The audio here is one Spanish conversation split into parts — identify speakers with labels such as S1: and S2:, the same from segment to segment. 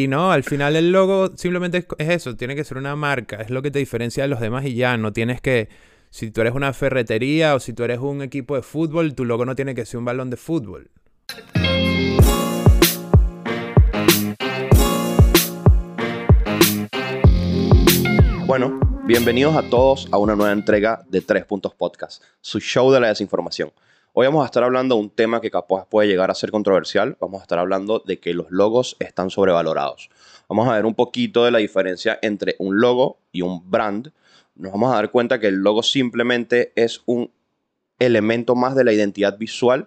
S1: Y no, al final el logo simplemente es, es eso, tiene que ser una marca, es lo que te diferencia de los demás y ya, no tienes que, si tú eres una ferretería o si tú eres un equipo de fútbol, tu logo no tiene que ser un balón de fútbol.
S2: Bueno, bienvenidos a todos a una nueva entrega de Tres Puntos Podcast, su show de la desinformación. Hoy vamos a estar hablando de un tema que capaz puede llegar a ser controversial. Vamos a estar hablando de que los logos están sobrevalorados. Vamos a ver un poquito de la diferencia entre un logo y un brand. Nos vamos a dar cuenta que el logo simplemente es un elemento más de la identidad visual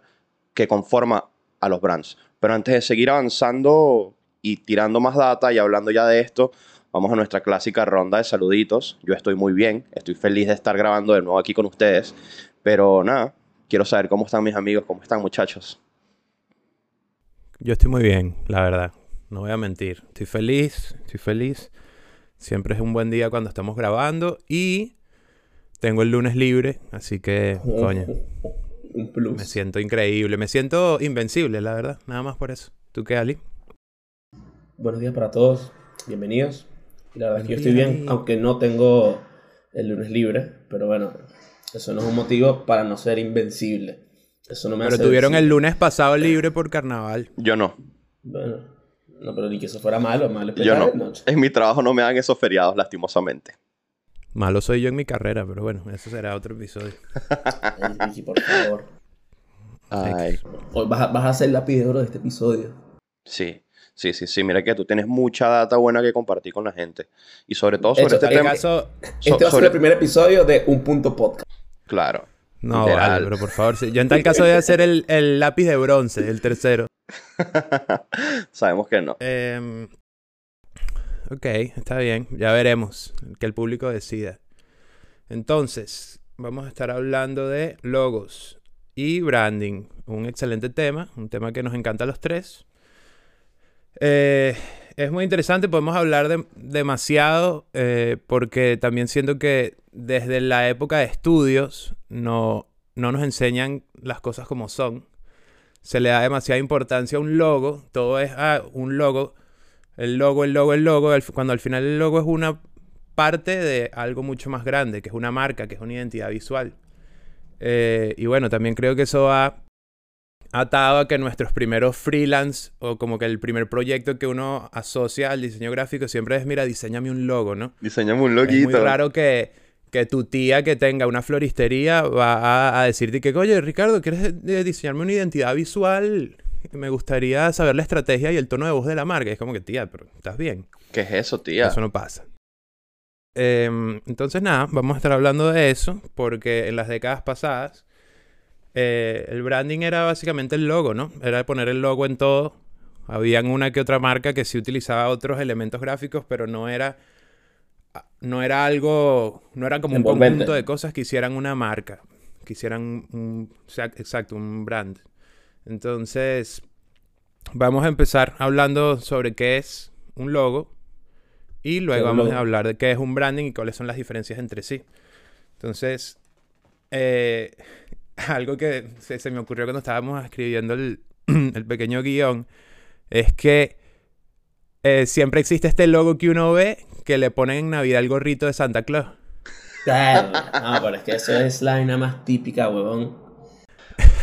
S2: que conforma a los brands. Pero antes de seguir avanzando y tirando más data y hablando ya de esto, vamos a nuestra clásica ronda de saluditos. Yo estoy muy bien, estoy feliz de estar grabando de nuevo aquí con ustedes. Pero nada, quiero saber cómo están mis amigos, cómo están muchachos.
S1: Yo estoy muy bien, la verdad. No voy a mentir. Estoy feliz, estoy feliz. Siempre es un buen día cuando estamos grabando y tengo el lunes libre, así que, coño,
S3: Un plus.
S1: me siento increíble. Me siento invencible, la verdad. Nada más por eso. ¿Tú qué, Ali?
S3: Buenos días para todos. Bienvenidos. La verdad es que yo estoy bien, aunque no tengo el lunes libre. Pero bueno, eso no es un motivo para no ser invencible. Eso no me
S1: Pero
S3: hace
S1: tuvieron el lunes pasado libre por carnaval.
S2: Yo no,
S3: Bueno, no, pero ni que eso fuera malo. Malo es
S2: yo no.
S3: noche.
S2: En mi trabajo no me dan esos feriados, lastimosamente.
S1: Malo soy yo en mi carrera, pero bueno, eso será otro episodio.
S3: Ay, Vicky, por favor.
S2: Ay,
S3: Hoy vas a, vas a ser la oro de este episodio.
S2: sí. Sí, sí, sí. Mira que tú tienes mucha data buena que compartir con la gente. Y sobre todo sobre
S3: Hecho,
S2: este tema.
S1: caso...
S2: so-
S3: Este va a ser el primer episodio de Un Punto Podcast.
S2: Claro.
S1: No,
S2: Literal.
S1: vale, pero por favor, sí. yo en tal caso voy a hacer el, el lápiz de bronce, el tercero.
S2: Sabemos que no.
S1: Em, ok, está bien, ya veremos, que el público decida. Entonces, vamos a estar hablando de logos y branding, un excelente tema, un tema que nos encanta a los tres. Eh, es muy interesante, podemos hablar de- demasiado eh, porque también siento que desde la época de estudios no, no nos enseñan las cosas como son. Se le da demasiada importancia a un logo, todo es ah, un logo, el logo, el logo, el logo, cuando al final el logo es una parte de algo mucho más grande, que es una marca, que es una identidad visual. Eh, y bueno, también creo que eso va atado a que nuestros primeros freelance o como que el primer proyecto que uno asocia al diseño gráfico siempre es, mira, diseñame un logo, ¿no?
S2: Diseñame un
S1: Es muy
S2: loguito.
S1: raro que, que tu tía que tenga una floristería va a, a decirte que, oye, Ricardo, ¿quieres eh, diseñarme una identidad visual? Me gustaría saber la estrategia y el tono de voz de la marca. Y es como que, tía, pero ¿estás bien?
S2: ¿Qué es eso, tía?
S1: Eso no pasa. Em, entonces, nada, vamos a estar hablando de eso porque en las décadas pasadas eh, el branding era básicamente el logo, ¿no? Era poner el logo en todo. Habían una que otra marca que sí utilizaba otros elementos gráficos, pero no era no era algo, no era como un conjunto de cosas que hicieran una marca, que hicieran un, exact- exacto, un brand. Entonces, vamos a empezar hablando sobre qué es un logo y luego vamos
S3: logo?
S1: a hablar de qué es un branding y cuáles son las diferencias entre sí. Entonces, eh, algo que se, se me ocurrió cuando estábamos escribiendo el, el pequeño guion es que eh, siempre existe este logo que uno ve que le ponen en Navidad el gorrito de Santa Claus.
S3: Claro. No, pero es que eso es la vaina más típica, huevón.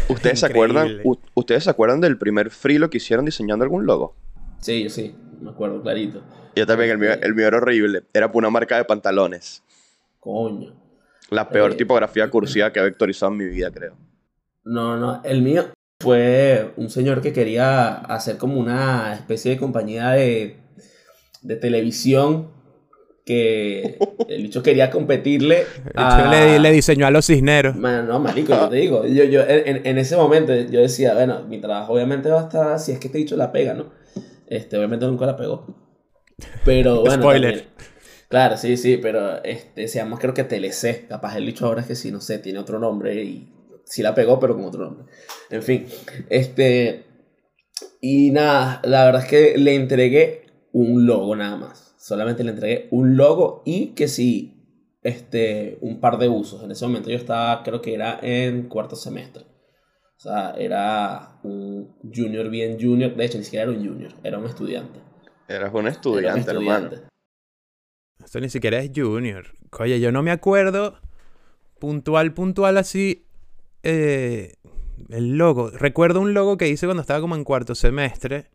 S2: ¿Ustedes se acuerdan? ¿Ustedes se acuerdan del primer frilo que hicieron diseñando algún logo?
S3: Sí, yo sí. Me acuerdo clarito.
S2: Yo también, el mío, el mío era horrible. Era por una marca de pantalones.
S3: Coño.
S2: La peor
S3: Eh.
S2: tipografía cursiva que he vectorizado en mi vida, creo.
S3: No, no, el mío fue un señor que quería hacer como una especie de compañía de, de televisión que el bicho quería competirle
S1: El
S3: a...
S1: chico le, le diseñó a los cisneros.
S3: Man, no, marico, yo te digo, yo, yo en, en ese momento yo decía, bueno, mi trabajo obviamente va a estar, si es que este dicho la pega, ¿no? Este, obviamente nunca la pegó. Pero bueno.
S1: Spoiler.
S3: también- claro, sí, sí, pero este, se llama creo que TLC. Capaz el dicho ahora es que sí, no sé, tiene otro nombre y sí la pegó, pero con otro nombre. En fin, este. Y nada, la verdad es que le entregué un logo nada más. Solamente le entregué un logo y que sí, este, un par de usos. En ese momento yo estaba, creo que era en cuarto semestre. O sea, era un junior bien junior. De hecho, ni siquiera era un junior, era un estudiante.
S2: Eras un
S3: Era un
S2: estudiante, hermano.
S3: estudiante.
S1: Esto ni siquiera es Junior. Oye, yo no me acuerdo puntual, puntual así. Eh, el logo. Recuerdo un logo que hice cuando estaba como en cuarto semestre.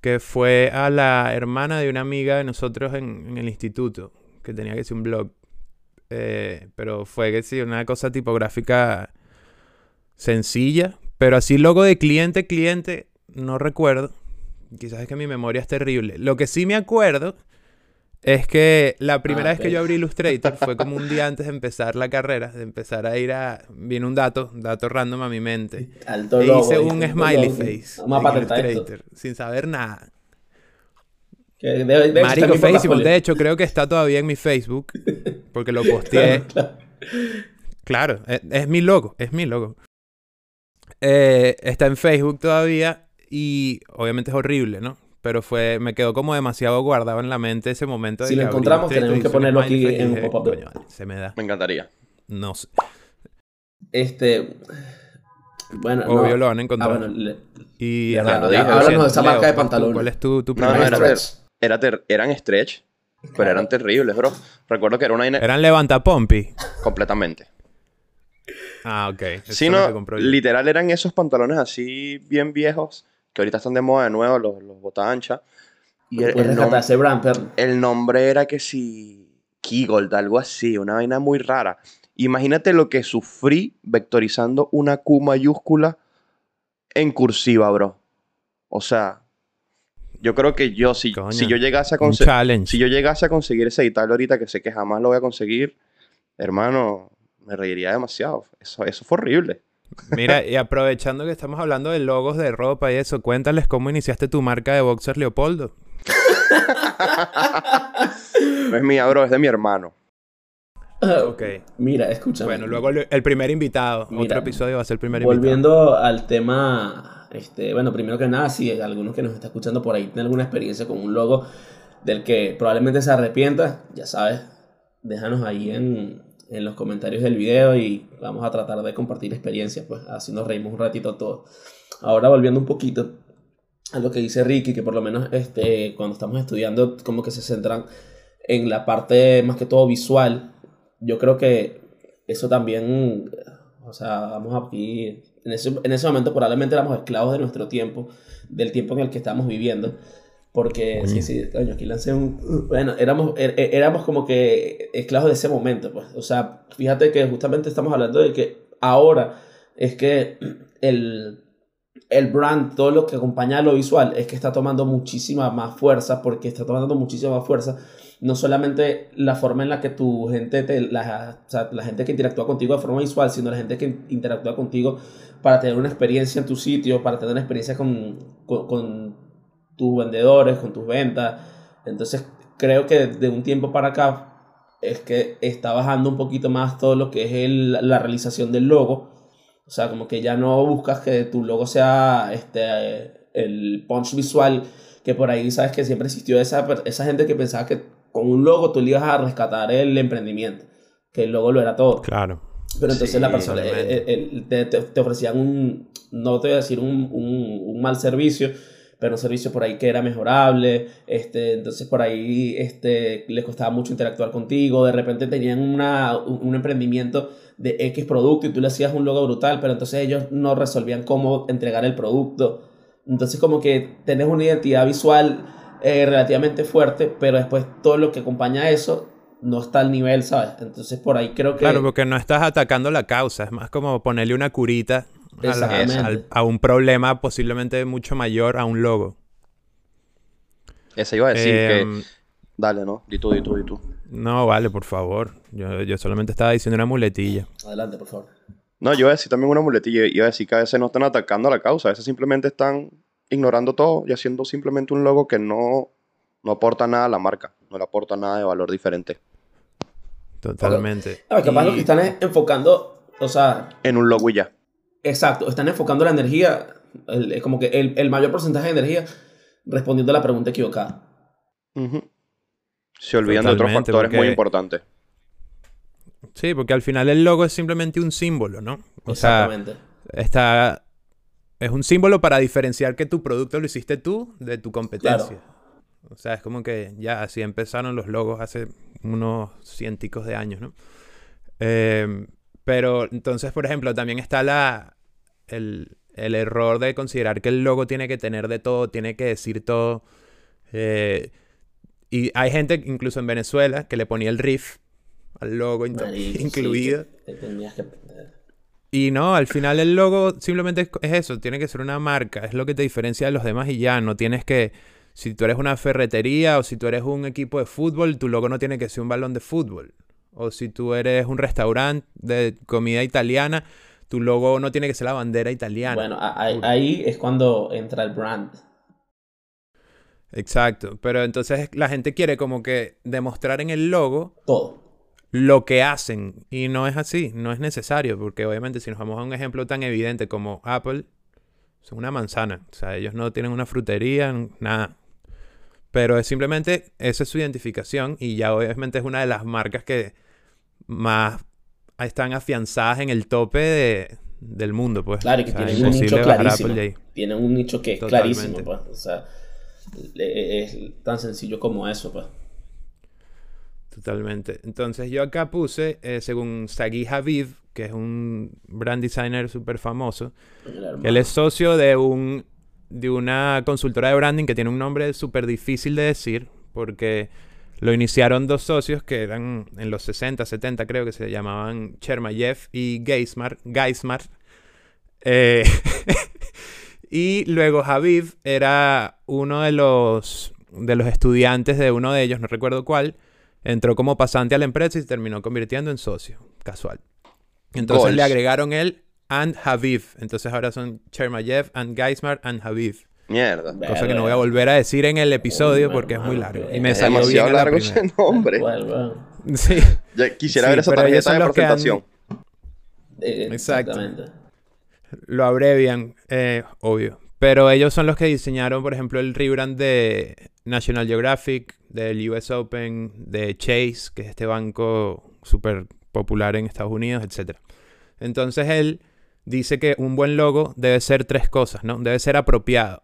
S1: Que fue a la hermana de una amiga de nosotros en, el instituto. Que tenía que ser un blog. Eh, pero fue que sí, una cosa tipográfica sencilla. Pero así logo de cliente, cliente, no recuerdo. Quizás es que mi memoria es terrible. Lo que sí me acuerdo es que la primera
S3: Ah,
S1: vez que yo abrí Illustrator fue como un día antes de empezar la carrera, de empezar a ir a... Viene un dato, un dato random a mi mente.
S3: Alto
S1: E hice un smiley
S3: logo.
S1: face
S3: Vamos a
S1: en
S3: patentar esto.
S1: Illustrator, sin saber nada.
S3: Que debe- debe existir
S1: Marico, Facebook, de hecho, creo que está todavía en mi Facebook, porque lo posteé.
S3: Claro,
S1: Claro, es, es mi logo, es mi logo. Eh, está en Facebook todavía y obviamente es horrible, ¿no? Pero fue, me quedó como demasiado guardado en la mente ese momento. de
S3: Si lo encontramos, tenemos que ponerlo aquí en un pop-up.
S1: "Coño, vale, se me da.
S2: Me encantaría.
S1: No sé.
S3: Este. Bueno,
S1: Obvio
S3: no.
S1: lo van a
S3: Ah,
S1: encontrar.
S3: bueno, le-
S1: Y
S3: Ya, Háblanos de esa marca de
S1: ¿cuál es tu-
S3: pantalones.
S1: ¿Cuál es tu, tu
S2: No, no,
S1: primer
S2: era
S1: stretch?
S3: stretch.
S2: Era ter- eran stretch, pero eran terribles, bro. Recuerdo que era una
S1: Eran levanta pompi.
S2: completamente.
S1: Ah, ok. Son los
S2: no, literal eran esos pantalones así bien viejos, que ahorita están de moda de nuevo, los, los bota ancha. Y el,
S3: Puedes
S2: el nom-
S3: rescatar ese brand, pero-
S2: el nombre era que si Keygold, algo así, una vaina muy rara. Imagínate lo que sufrí vectorizando una Q mayúscula en cursiva, bro. O sea, yo creo que yo, si,
S1: Coño,
S2: si yo llegase a conseguir... Si yo llegase a conseguir ese editarlo ahorita, que sé que jamás lo voy a conseguir, hermano, me reiría demasiado. Eso, eso fue horrible.
S1: Mira, y aprovechando que estamos hablando de logos de ropa y eso, cuéntales cómo iniciaste tu marca de boxer Leopoldo.
S2: No es mía, bro, es de mi hermano.
S1: Ok.
S3: Mira, escúchame.
S1: Bueno, luego el primer invitado.
S3: Mira,
S1: Otro episodio va a ser el primer invitado.
S3: Volviendo al tema, este, bueno, primero que nada, si algunos que nos está escuchando por ahí tienen alguna experiencia con un logo del que probablemente se arrepienta, ya sabes, déjanos ahí en, en los comentarios del video y vamos a tratar de compartir experiencias, pues así nos reímos un ratito todos. Ahora volviendo un poquito a lo que dice Ricky, que por lo menos este, cuando estamos estudiando como que se centran en la parte más que todo visual, yo creo que eso también, o sea, vamos aquí, en ese, en ese momento probablemente éramos esclavos de nuestro tiempo, del tiempo en el que estamos viviendo, porque, sí, sí, coño, aquí lancé un, bueno, éramos, er- er- éramos como que esclavos de ese momento, pues, o sea, fíjate que justamente estamos hablando de que ahora es que el, el brand, todo lo que acompaña a lo visual, es que está tomando muchísima más fuerza, porque está tomando muchísima más fuerza no solamente la forma en la que tu gente, te, la, o sea, la gente que interactúa contigo de forma visual, sino la gente que interactúa contigo para tener una experiencia en tu sitio, para tener una experiencia con, con, con tus vendedores, con tus ventas. Entonces creo que de un tiempo para acá es que está bajando un poquito más todo lo que es el- la realización del logo. O sea, como que ya no buscas que tu logo sea este, el punch visual, que por ahí sabes que siempre existió esa, esa gente que pensaba que con un logo tú le ibas a rescatar el emprendimiento, que el logo lo era todo.
S1: Claro.
S3: Pero entonces
S2: Sí,
S3: la persona eh, eh, te, te- te ofrecían un, no te voy a decir un, un, un mal servicio, pero un servicio por ahí que era mejorable, este, entonces por ahí este, les costaba mucho interactuar contigo, de repente tenían una, un, emprendimiento de X producto y tú le hacías un logo brutal, pero entonces ellos no resolvían cómo entregar el producto. Entonces como que tenés una identidad visual eh, relativamente fuerte, pero después todo lo que acompaña a eso no está al nivel, ¿sabes? Entonces por ahí creo que...
S1: Claro, porque no estás atacando la causa, es más como ponerle una curita a, la-
S3: Exactamente.
S1: al- a un problema posiblemente mucho mayor a un logo.
S2: Ese iba a decir
S1: Em,
S2: que... Dale, ¿no? Di tú, di tú, di tú.
S1: No, vale, por favor. Yo, yo solamente estaba diciendo una muletilla.
S3: Adelante, por favor.
S2: No, yo iba a decir también una muletilla. Iba a decir que a veces no están atacando a la causa. A veces simplemente están ignorando todo y haciendo simplemente un logo que no, no aporta nada a la marca. No le aporta nada de valor diferente.
S1: Totalmente.
S3: A ver, capaz lo
S1: Y-
S3: que están es enfocando, o sea,
S2: En un logo y ya.
S3: Exacto, están enfocando la energía, el- es como que el, el mayor porcentaje de energía respondiendo a la pregunta equivocada.
S2: Ujú. Se olvidan de otros factores muy importantes.
S1: Sí, porque al final el logo es simplemente un símbolo, ¿no? O sea,
S3: Exactamente.
S1: está... Es un símbolo para diferenciar que tu producto lo hiciste tú de tu competencia. O sea, es como que ya así empezaron los logos hace unos cienticos de años, ¿no? Eh, pero entonces, por ejemplo, también está la, el, el, error de considerar que el logo tiene que tener de todo, tiene que decir todo. Eh, y hay gente, incluso en Venezuela, que le ponía el riff al logo incluido. Y no, al final el logo simplemente es, eso, tiene que ser una marca, es lo que te diferencia de los demás y ya, no tienes que, si tú eres una ferretería o si tú eres un equipo de fútbol, tu logo no tiene que ser un balón de fútbol. O si tú eres un restaurante de comida italiana, tu logo no tiene que ser la bandera italiana.
S3: Bueno, ahí es cuando entra el brand.
S1: Exacto, pero entonces la gente quiere como que demostrar en el logo
S3: todo
S1: lo que hacen y no es así, no es necesario, porque obviamente si nos vamos a un ejemplo tan evidente como Apple, son una manzana, o sea, ellos no tienen una frutería, nada. Pero es simplemente esa es su identificación y ya obviamente es una de las marcas que más están afianzadas en el tope de, del mundo, pues.
S3: Claro, que tienen un nicho clarísimo. Tienen un nicho que es clarísimo, pues. O sea, es tan sencillo como eso, pues.
S1: Totalmente. Entonces yo acá puse, eh, según Sagi Habib, que es un brand designer súper famoso, él es socio de, un, de una consultora de branding que tiene un nombre súper difícil de decir, porque lo iniciaron dos socios que eran en los 60, 70 creo que se llamaban Chermayev y Geismar. Geismar. Eh, y luego Habib era uno de los, de los estudiantes de uno de ellos, no recuerdo cuál, entró como pasante a la empresa y se terminó convirtiendo en socio, casual. Entonces le agregaron el and Habib. Entonces ahora son Chermayev and Geismar and Habib.
S2: Mierda.
S1: Cosa que no voy a volver a decir en el episodio porque es muy largo. Y me salió
S2: bien largo ese nombre. Sí. quisiera ver esa tarjeta de presentación.
S1: Eh, Exacto. Lo abrevian, eh, obvio. Pero ellos son los que diseñaron, por ejemplo, el rebrand de National Geographic, del US Open, de Chase, que es este banco súper popular en Estados Unidos, etc. Entonces él dice que un buen logo debe ser tres cosas, ¿no? Debe ser apropiado.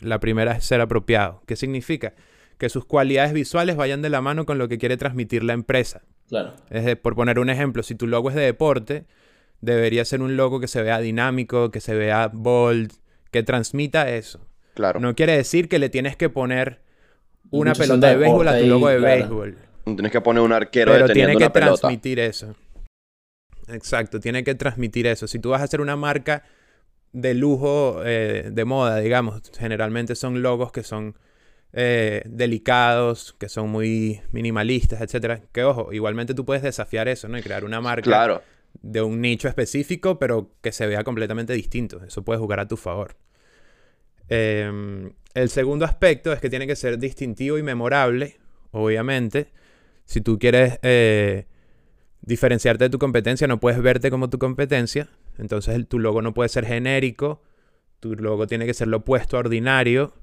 S1: La primera es ser apropiado. ¿Qué significa? Que sus cualidades visuales vayan de la mano con lo que quiere transmitir la empresa.
S3: Claro.
S1: Es por poner un ejemplo, si tu logo es de deporte, debería ser un logo que se vea dinámico, que se vea bold, que transmita eso.
S2: Claro.
S1: No quiere decir que le tienes que poner una pelota de béisbol a tu logo de béisbol.
S2: Tienes que poner un arquero
S1: Pero tiene que transmitir eso. Exacto, tiene que transmitir eso. Si tú vas a hacer una marca de lujo, eh, de moda, digamos, generalmente son logos que son eh, delicados, que son muy minimalistas, etcétera. Que ojo, igualmente tú puedes desafiar eso, ¿no? Y crear una marca de un nicho específico, pero que se vea completamente distinto. Eso puede jugar a tu favor. Em, el segundo aspecto es que tiene que ser distintivo y memorable, obviamente. Si tú quieres eh, diferenciarte de tu competencia, no puedes verte como tu competencia. Entonces tu logo no puede ser genérico. Tu logo tiene que ser lo opuesto a ordinario.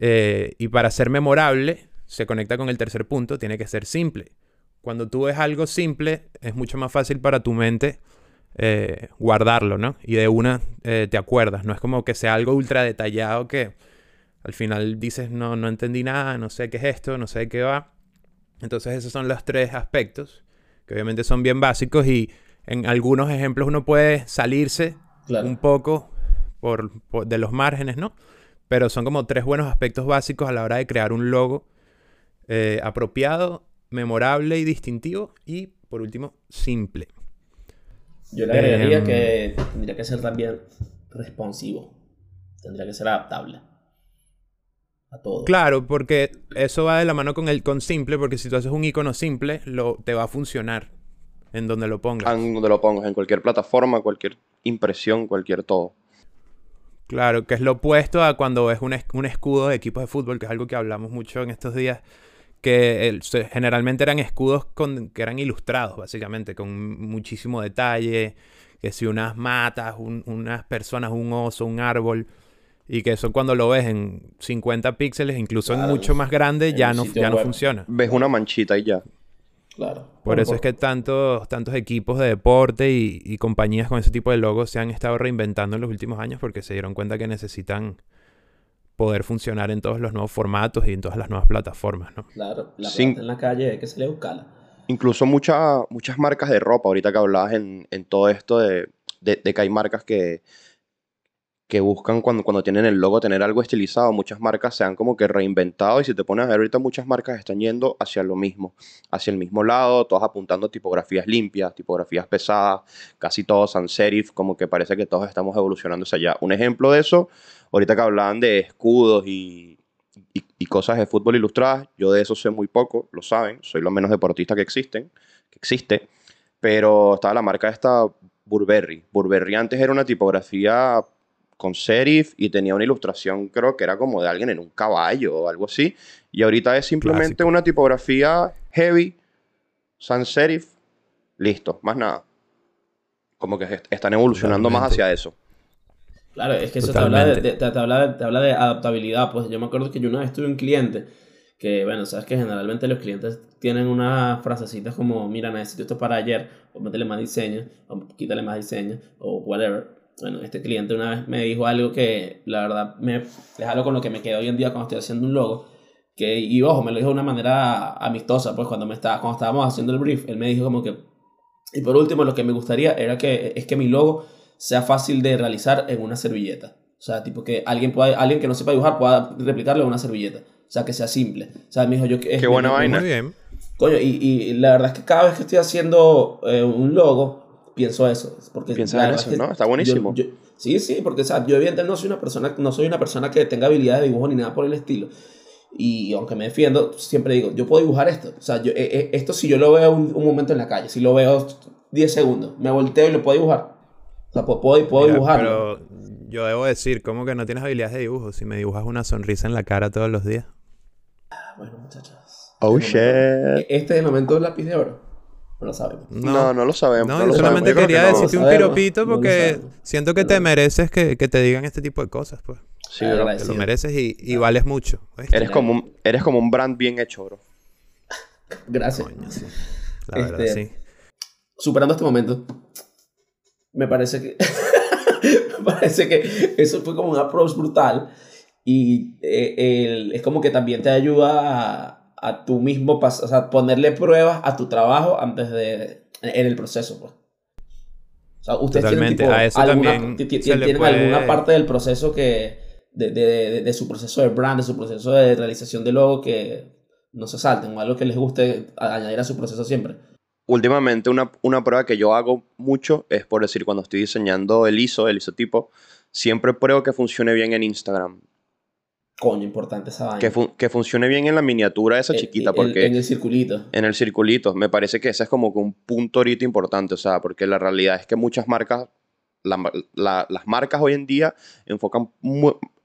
S1: Eh, y para ser memorable, se conecta con el tercer punto, tiene que ser simple. Cuando tú ves algo simple, es mucho más fácil para tu mente eh, guardarlo, ¿no? Y de una eh, te acuerdas, no es como que sea algo ultra detallado que al final dices, no, no entendí nada, no sé qué es esto, no sé qué va. Entonces esos son los tres aspectos, que obviamente son bien básicos y en algunos ejemplos uno puede salirse un poco por, de los márgenes, ¿no? Pero son como tres buenos aspectos básicos a la hora de crear un logo eh, apropiado, memorable y distintivo y, por último, simple.
S3: Yo le agregaría em, que tendría que ser también responsivo. Tendría que ser adaptable. A todo.
S1: Claro, porque eso va de la mano con el con simple, porque si tú haces un icono simple, lo, te va a funcionar en donde lo pongas.
S2: En donde lo pongas, en cualquier plataforma, cualquier impresión, cualquier todo.
S1: Claro, que es lo opuesto a cuando ves un, un escudo de equipos de fútbol, que es algo que hablamos mucho en estos días, que generalmente eran escudos con, que eran ilustrados, básicamente, con muchísimo detalle, que si unas matas, unas personas, un oso, un árbol, y que eso cuando lo ves en 50 píxeles, incluso en mucho más grande, ya no, ya no funciona.
S2: Ves una manchita y ya.
S3: Claro.
S1: Por eso es que tantos, tantos equipos de deporte y, y, compañías con ese tipo de logos se han estado reinventando en los últimos años porque se dieron cuenta que necesitan poder funcionar en todos los nuevos formatos y en todas las nuevas plataformas, ¿no?
S3: Claro, la
S2: Sin-
S3: plata en la calle hay que se le buscarla.
S2: Incluso mucha- muchas marcas de ropa, ahorita que hablabas en, en todo esto de, de- de que hay marcas que, que buscan cuando, cuando tienen el logo tener algo estilizado, muchas marcas se han como que reinventado y si te pones a ver ahorita muchas marcas están yendo hacia lo mismo, hacia el mismo lado, todas apuntando tipografías limpias, tipografías pesadas, casi todos sans serif, como que parece que todos estamos evolucionando hacia allá. Un ejemplo de eso, ahorita que hablaban de escudos y, y, y cosas de fútbol ilustradas, yo de eso sé muy poco, lo saben, soy lo menos deportista que existen, que existe, pero estaba la marca esta Burberry. Burberry antes era una tipografía con serif y tenía una ilustración, creo que era como de alguien en un caballo o algo así, y ahorita es simplemente
S1: Clásico.
S2: una tipografía heavy, sans serif, listo, más nada. Como que est- están evolucionando más hacia eso.
S3: Claro, es que eso te habla de- te, te habla de, te habla de adaptabilidad. Pues yo me acuerdo que yo una vez tuve un cliente que, bueno, sabes que generalmente los clientes tienen unas frasecitas como, mira, necesito esto para ayer, o métele más diseño, o quítale más diseño, o whatever. Bueno, este cliente una vez me dijo algo que, la verdad, me, es algo con lo que me quedo hoy en día cuando estoy haciendo un logo. Que, y ojo, me lo dijo de una manera amistosa, pues cuando, me estaba, cuando estábamos haciendo el brief, él me dijo como que, y por último, lo que me gustaría era que, es que mi logo sea fácil de realizar en una servilleta. O sea, tipo que alguien, pueda, alguien que no sepa dibujar pueda replicarlo en una servilleta. O sea, que sea simple. O sea, me dijo yo que...
S2: Qué buena vaina.
S1: Muy bien.
S3: Coño, y, y la verdad es que cada vez que estoy haciendo eh, un logo, pienso eso. Porque
S2: Piensas
S3: la
S2: en eso,
S3: es que
S2: ¿no? Está buenísimo.
S3: yo- yo- sí, sí, porque o sea, yo evidentemente no soy una persona, no soy una persona que tenga habilidad de dibujo ni nada por el estilo. Y aunque me defiendo, siempre digo, yo puedo dibujar esto. O sea, yo, eh, eh, esto si yo lo veo un, un momento en la calle, si lo veo 10 segundos, me volteo y lo puedo dibujar. O sea, puedo, puedo, puedo
S1: Mira,
S3: dibujarlo.
S1: Pero yo debo decir, ¿cómo que no tienes habilidades de dibujo si me dibujas una sonrisa en la cara todos los días?
S3: Bueno, muchachos.
S2: Oh,
S3: Este momento-
S2: shit.
S3: Este es el momento del lápiz de oro. No lo sabemos.
S2: No, no, lo sabemos.
S1: No,
S2: no
S1: yo
S2: lo
S1: solamente
S2: sabemos. Yo creo
S1: quería
S2: que no.
S1: decirte un piropito porque siento que te mereces que, que te digan este tipo de cosas, pues.
S2: Sí, bro.
S1: Te lo mereces y, y vales mucho. ¿oíste?
S2: Eres como, un, eres como un brand bien hecho, bro.
S3: Gracias.
S1: Coño, sí. La verdad,
S3: Este,
S1: sí.
S3: superando este momento, me parece que me parece que eso fue como un approach brutal y eh, el- es como que también te ayuda a, a tú mismo pas- o sea, ponerle pruebas a tu trabajo antes de en el proceso pues. O sea, ustedes
S1: Totalmente.
S3: tienen, tipo,
S1: A eso
S3: alguna,
S1: también
S3: tienen
S1: puede-
S3: alguna parte del proceso que de, de, de, de su proceso de brand, de su proceso de realización de logo que no se salten o algo que les guste añadir a su proceso siempre.
S2: Últimamente una, una prueba que yo hago mucho es por decir cuando estoy diseñando el ISO, el isotipo, siempre pruebo que funcione bien en Instagram.
S3: Coño, importante esa vaina.
S2: Que, fun- que funcione bien en la miniatura esa
S3: Eh,
S2: chiquita,
S3: el-
S2: porque
S3: en el circulito.
S2: en el circulito, me parece que ese es como que un punto ahorita importante, o sea, porque la realidad es que muchas marcas, la- la- las marcas hoy en día enfocan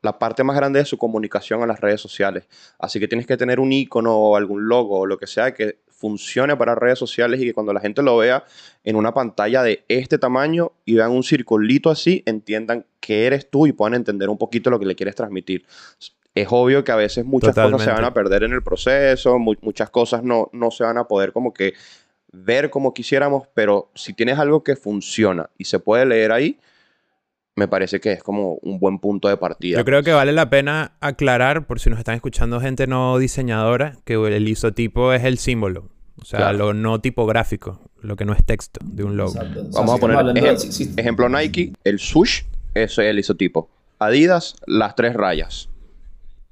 S2: la parte más grande de su comunicación a las redes sociales. Así que tienes que tener un icono o algún logo o lo que sea que funcione para redes sociales y que cuando la gente lo vea en una pantalla de este tamaño y vean un circulito así, entiendan que eres tú y puedan entender un poquito lo que le quieres transmitir. Es obvio que a veces muchas cosas se
S1: Totalmente.
S2: van a perder en el proceso, mu- muchas cosas no, no se van a poder como que ver como quisiéramos, pero si tienes algo que funciona y se puede leer ahí, me parece que es como un buen punto de partida.
S1: Yo creo que vale la pena aclarar, por si nos están escuchando gente no diseñadora, que el isotipo es el símbolo. O sea,
S2: Claro.
S1: lo no tipográfico, lo que no es texto de un logo.
S3: Exacto. O sea,
S2: Vamos a poner
S3: de-
S2: ejemplo Nike, el swoosh, eso es el isotipo. Adidas, las tres rayas.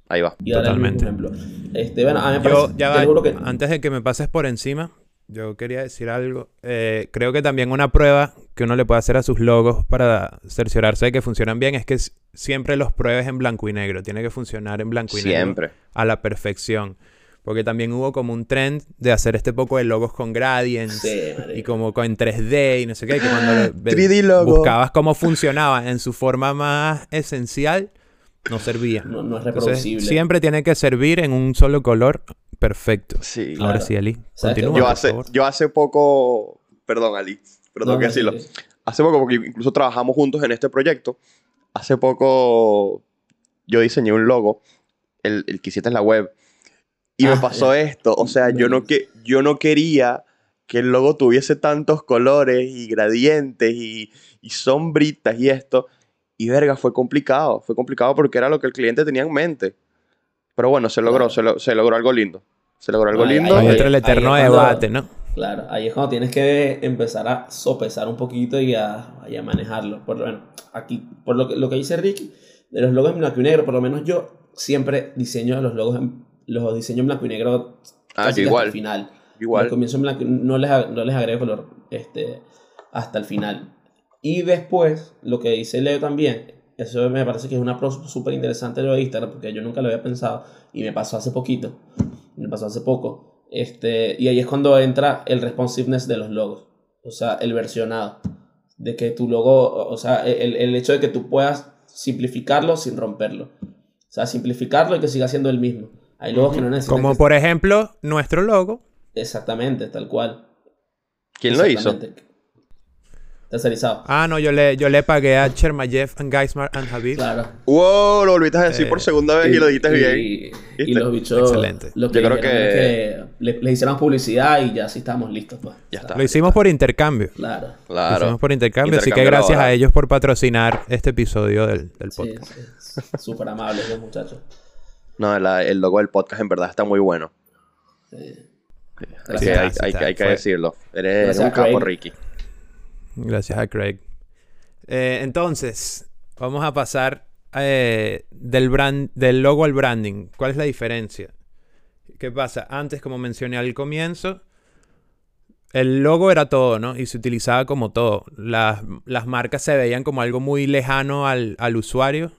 S2: Ahí va.
S3: y
S1: Totalmente.
S3: ejemplo. Este, bueno, a mí me
S1: Yo,
S3: parece,
S1: ya
S3: te
S1: va,
S3: juro que
S1: antes de que me pases por encima, yo quería decir algo. Eh, creo que también una prueba que uno le puede hacer a sus logos para cerciorarse de que funcionan bien es que siempre los pruebes en blanco y negro. Tiene que funcionar en blanco y negro
S2: Siempre.
S1: a la perfección. Porque también hubo como un trend de hacer este poco de logos con gradients
S3: Sí,
S1: y como con 3D y no sé qué, que cuando lo- ve-
S2: 3D logo.
S1: buscabas cómo funcionaba en su forma más esencial, no servía.
S3: no, no es
S1: Entonces,
S3: reproducible.
S1: siempre tiene que servir en un solo color perfecto.
S2: Sí.
S3: Claro.
S1: Ahora sí, Ali, continúa,
S2: Yo hace, yo hace poco, perdón Ali, pero tengo
S3: No,
S2: que decirlo.
S3: sí.
S2: Hace poco, porque incluso trabajamos juntos en este proyecto, hace poco yo diseñé un logo, el, el que hiciste en la web, y me
S3: Ah,
S2: pasó
S3: ya.
S2: esto. O sea, yo no, que, yo no quería que el logo tuviese tantos colores y gradientes y, y sombritas y esto. Y verga, fue complicado. Fue complicado porque era lo que el cliente tenía en mente. Pero bueno, se logró,
S3: Claro.
S2: se, lo- se logró algo lindo. Se logró algo
S3: Ahí-
S2: lindo.
S1: Ahí
S3: ahí-
S1: entra el
S3: ahí
S1: eterno
S3: cuando-
S1: debate, ¿no?
S3: Claro, ahí es cuando tienes que empezar a sopesar un poquito y a, y a manejarlo. Por, bueno, aquí, por lo que, lo que dice Ricky, de los logos en blanco y negro, por lo menos yo siempre diseño los logos en, los diseño en blanco y negro
S2: Ah,
S3: casi hasta el final.
S2: Igual.
S3: Al comienzo en blanco, no les, no les agrego color este, hasta el final. Y después, lo que dice Leo también, eso me parece que es una approach súper interesante de lo de Instagram, porque yo nunca lo había pensado y me pasó hace poquito, me pasó hace poco. Este, y ahí es cuando entra el responsiveness de los logos, o sea, el versionado, de que tu logo, o sea, el, el hecho de que tú puedas simplificarlo sin romperlo. O sea, simplificarlo y que siga siendo el mismo. Hay logos que no necesitan
S1: Como
S3: que-
S1: por ejemplo, nuestro logo.
S3: Exactamente, tal cual.
S2: ¿Quién lo hizo?
S3: Tercerizado.
S1: Ah, no, yo le, yo le pagué a Chermayev and Geismar and Habib.
S3: Claro.
S2: Wow, lo volviste a decir
S1: Eh,
S2: por segunda vez y, lo dijiste bien.
S3: Y, y los bichos.
S1: Excelente.
S3: Lo que
S2: Yo creo que-
S3: que le, le hicieron publicidad y ya así estábamos listos, pues.
S2: Ya está.
S1: Lo hicimos por intercambio.
S3: Claro.
S1: Lo
S2: Claro.
S1: hicimos por intercambio, así que gracias a ellos por patrocinar este episodio del, del
S3: Sí,
S1: podcast.
S3: sí, Súper amables los muchachos.
S2: No, la- el logo del podcast en verdad está muy bueno.
S3: Sí.
S2: Así
S3: Gracias.
S2: que hay,
S1: sí
S2: hay-
S1: está,
S2: hay que
S1: fue.
S2: decirlo. Eres,
S3: Gracias
S2: un capo, Ricky.
S1: Gracias a Craig. Eh, entonces, vamos a pasar eh, del, brand, del logo al branding. ¿Cuál es la diferencia? ¿Qué pasa? Antes, como mencioné al comienzo, el logo era todo, ¿no? Y se utilizaba como todo. Las, las marcas se veían como algo muy lejano al, al usuario.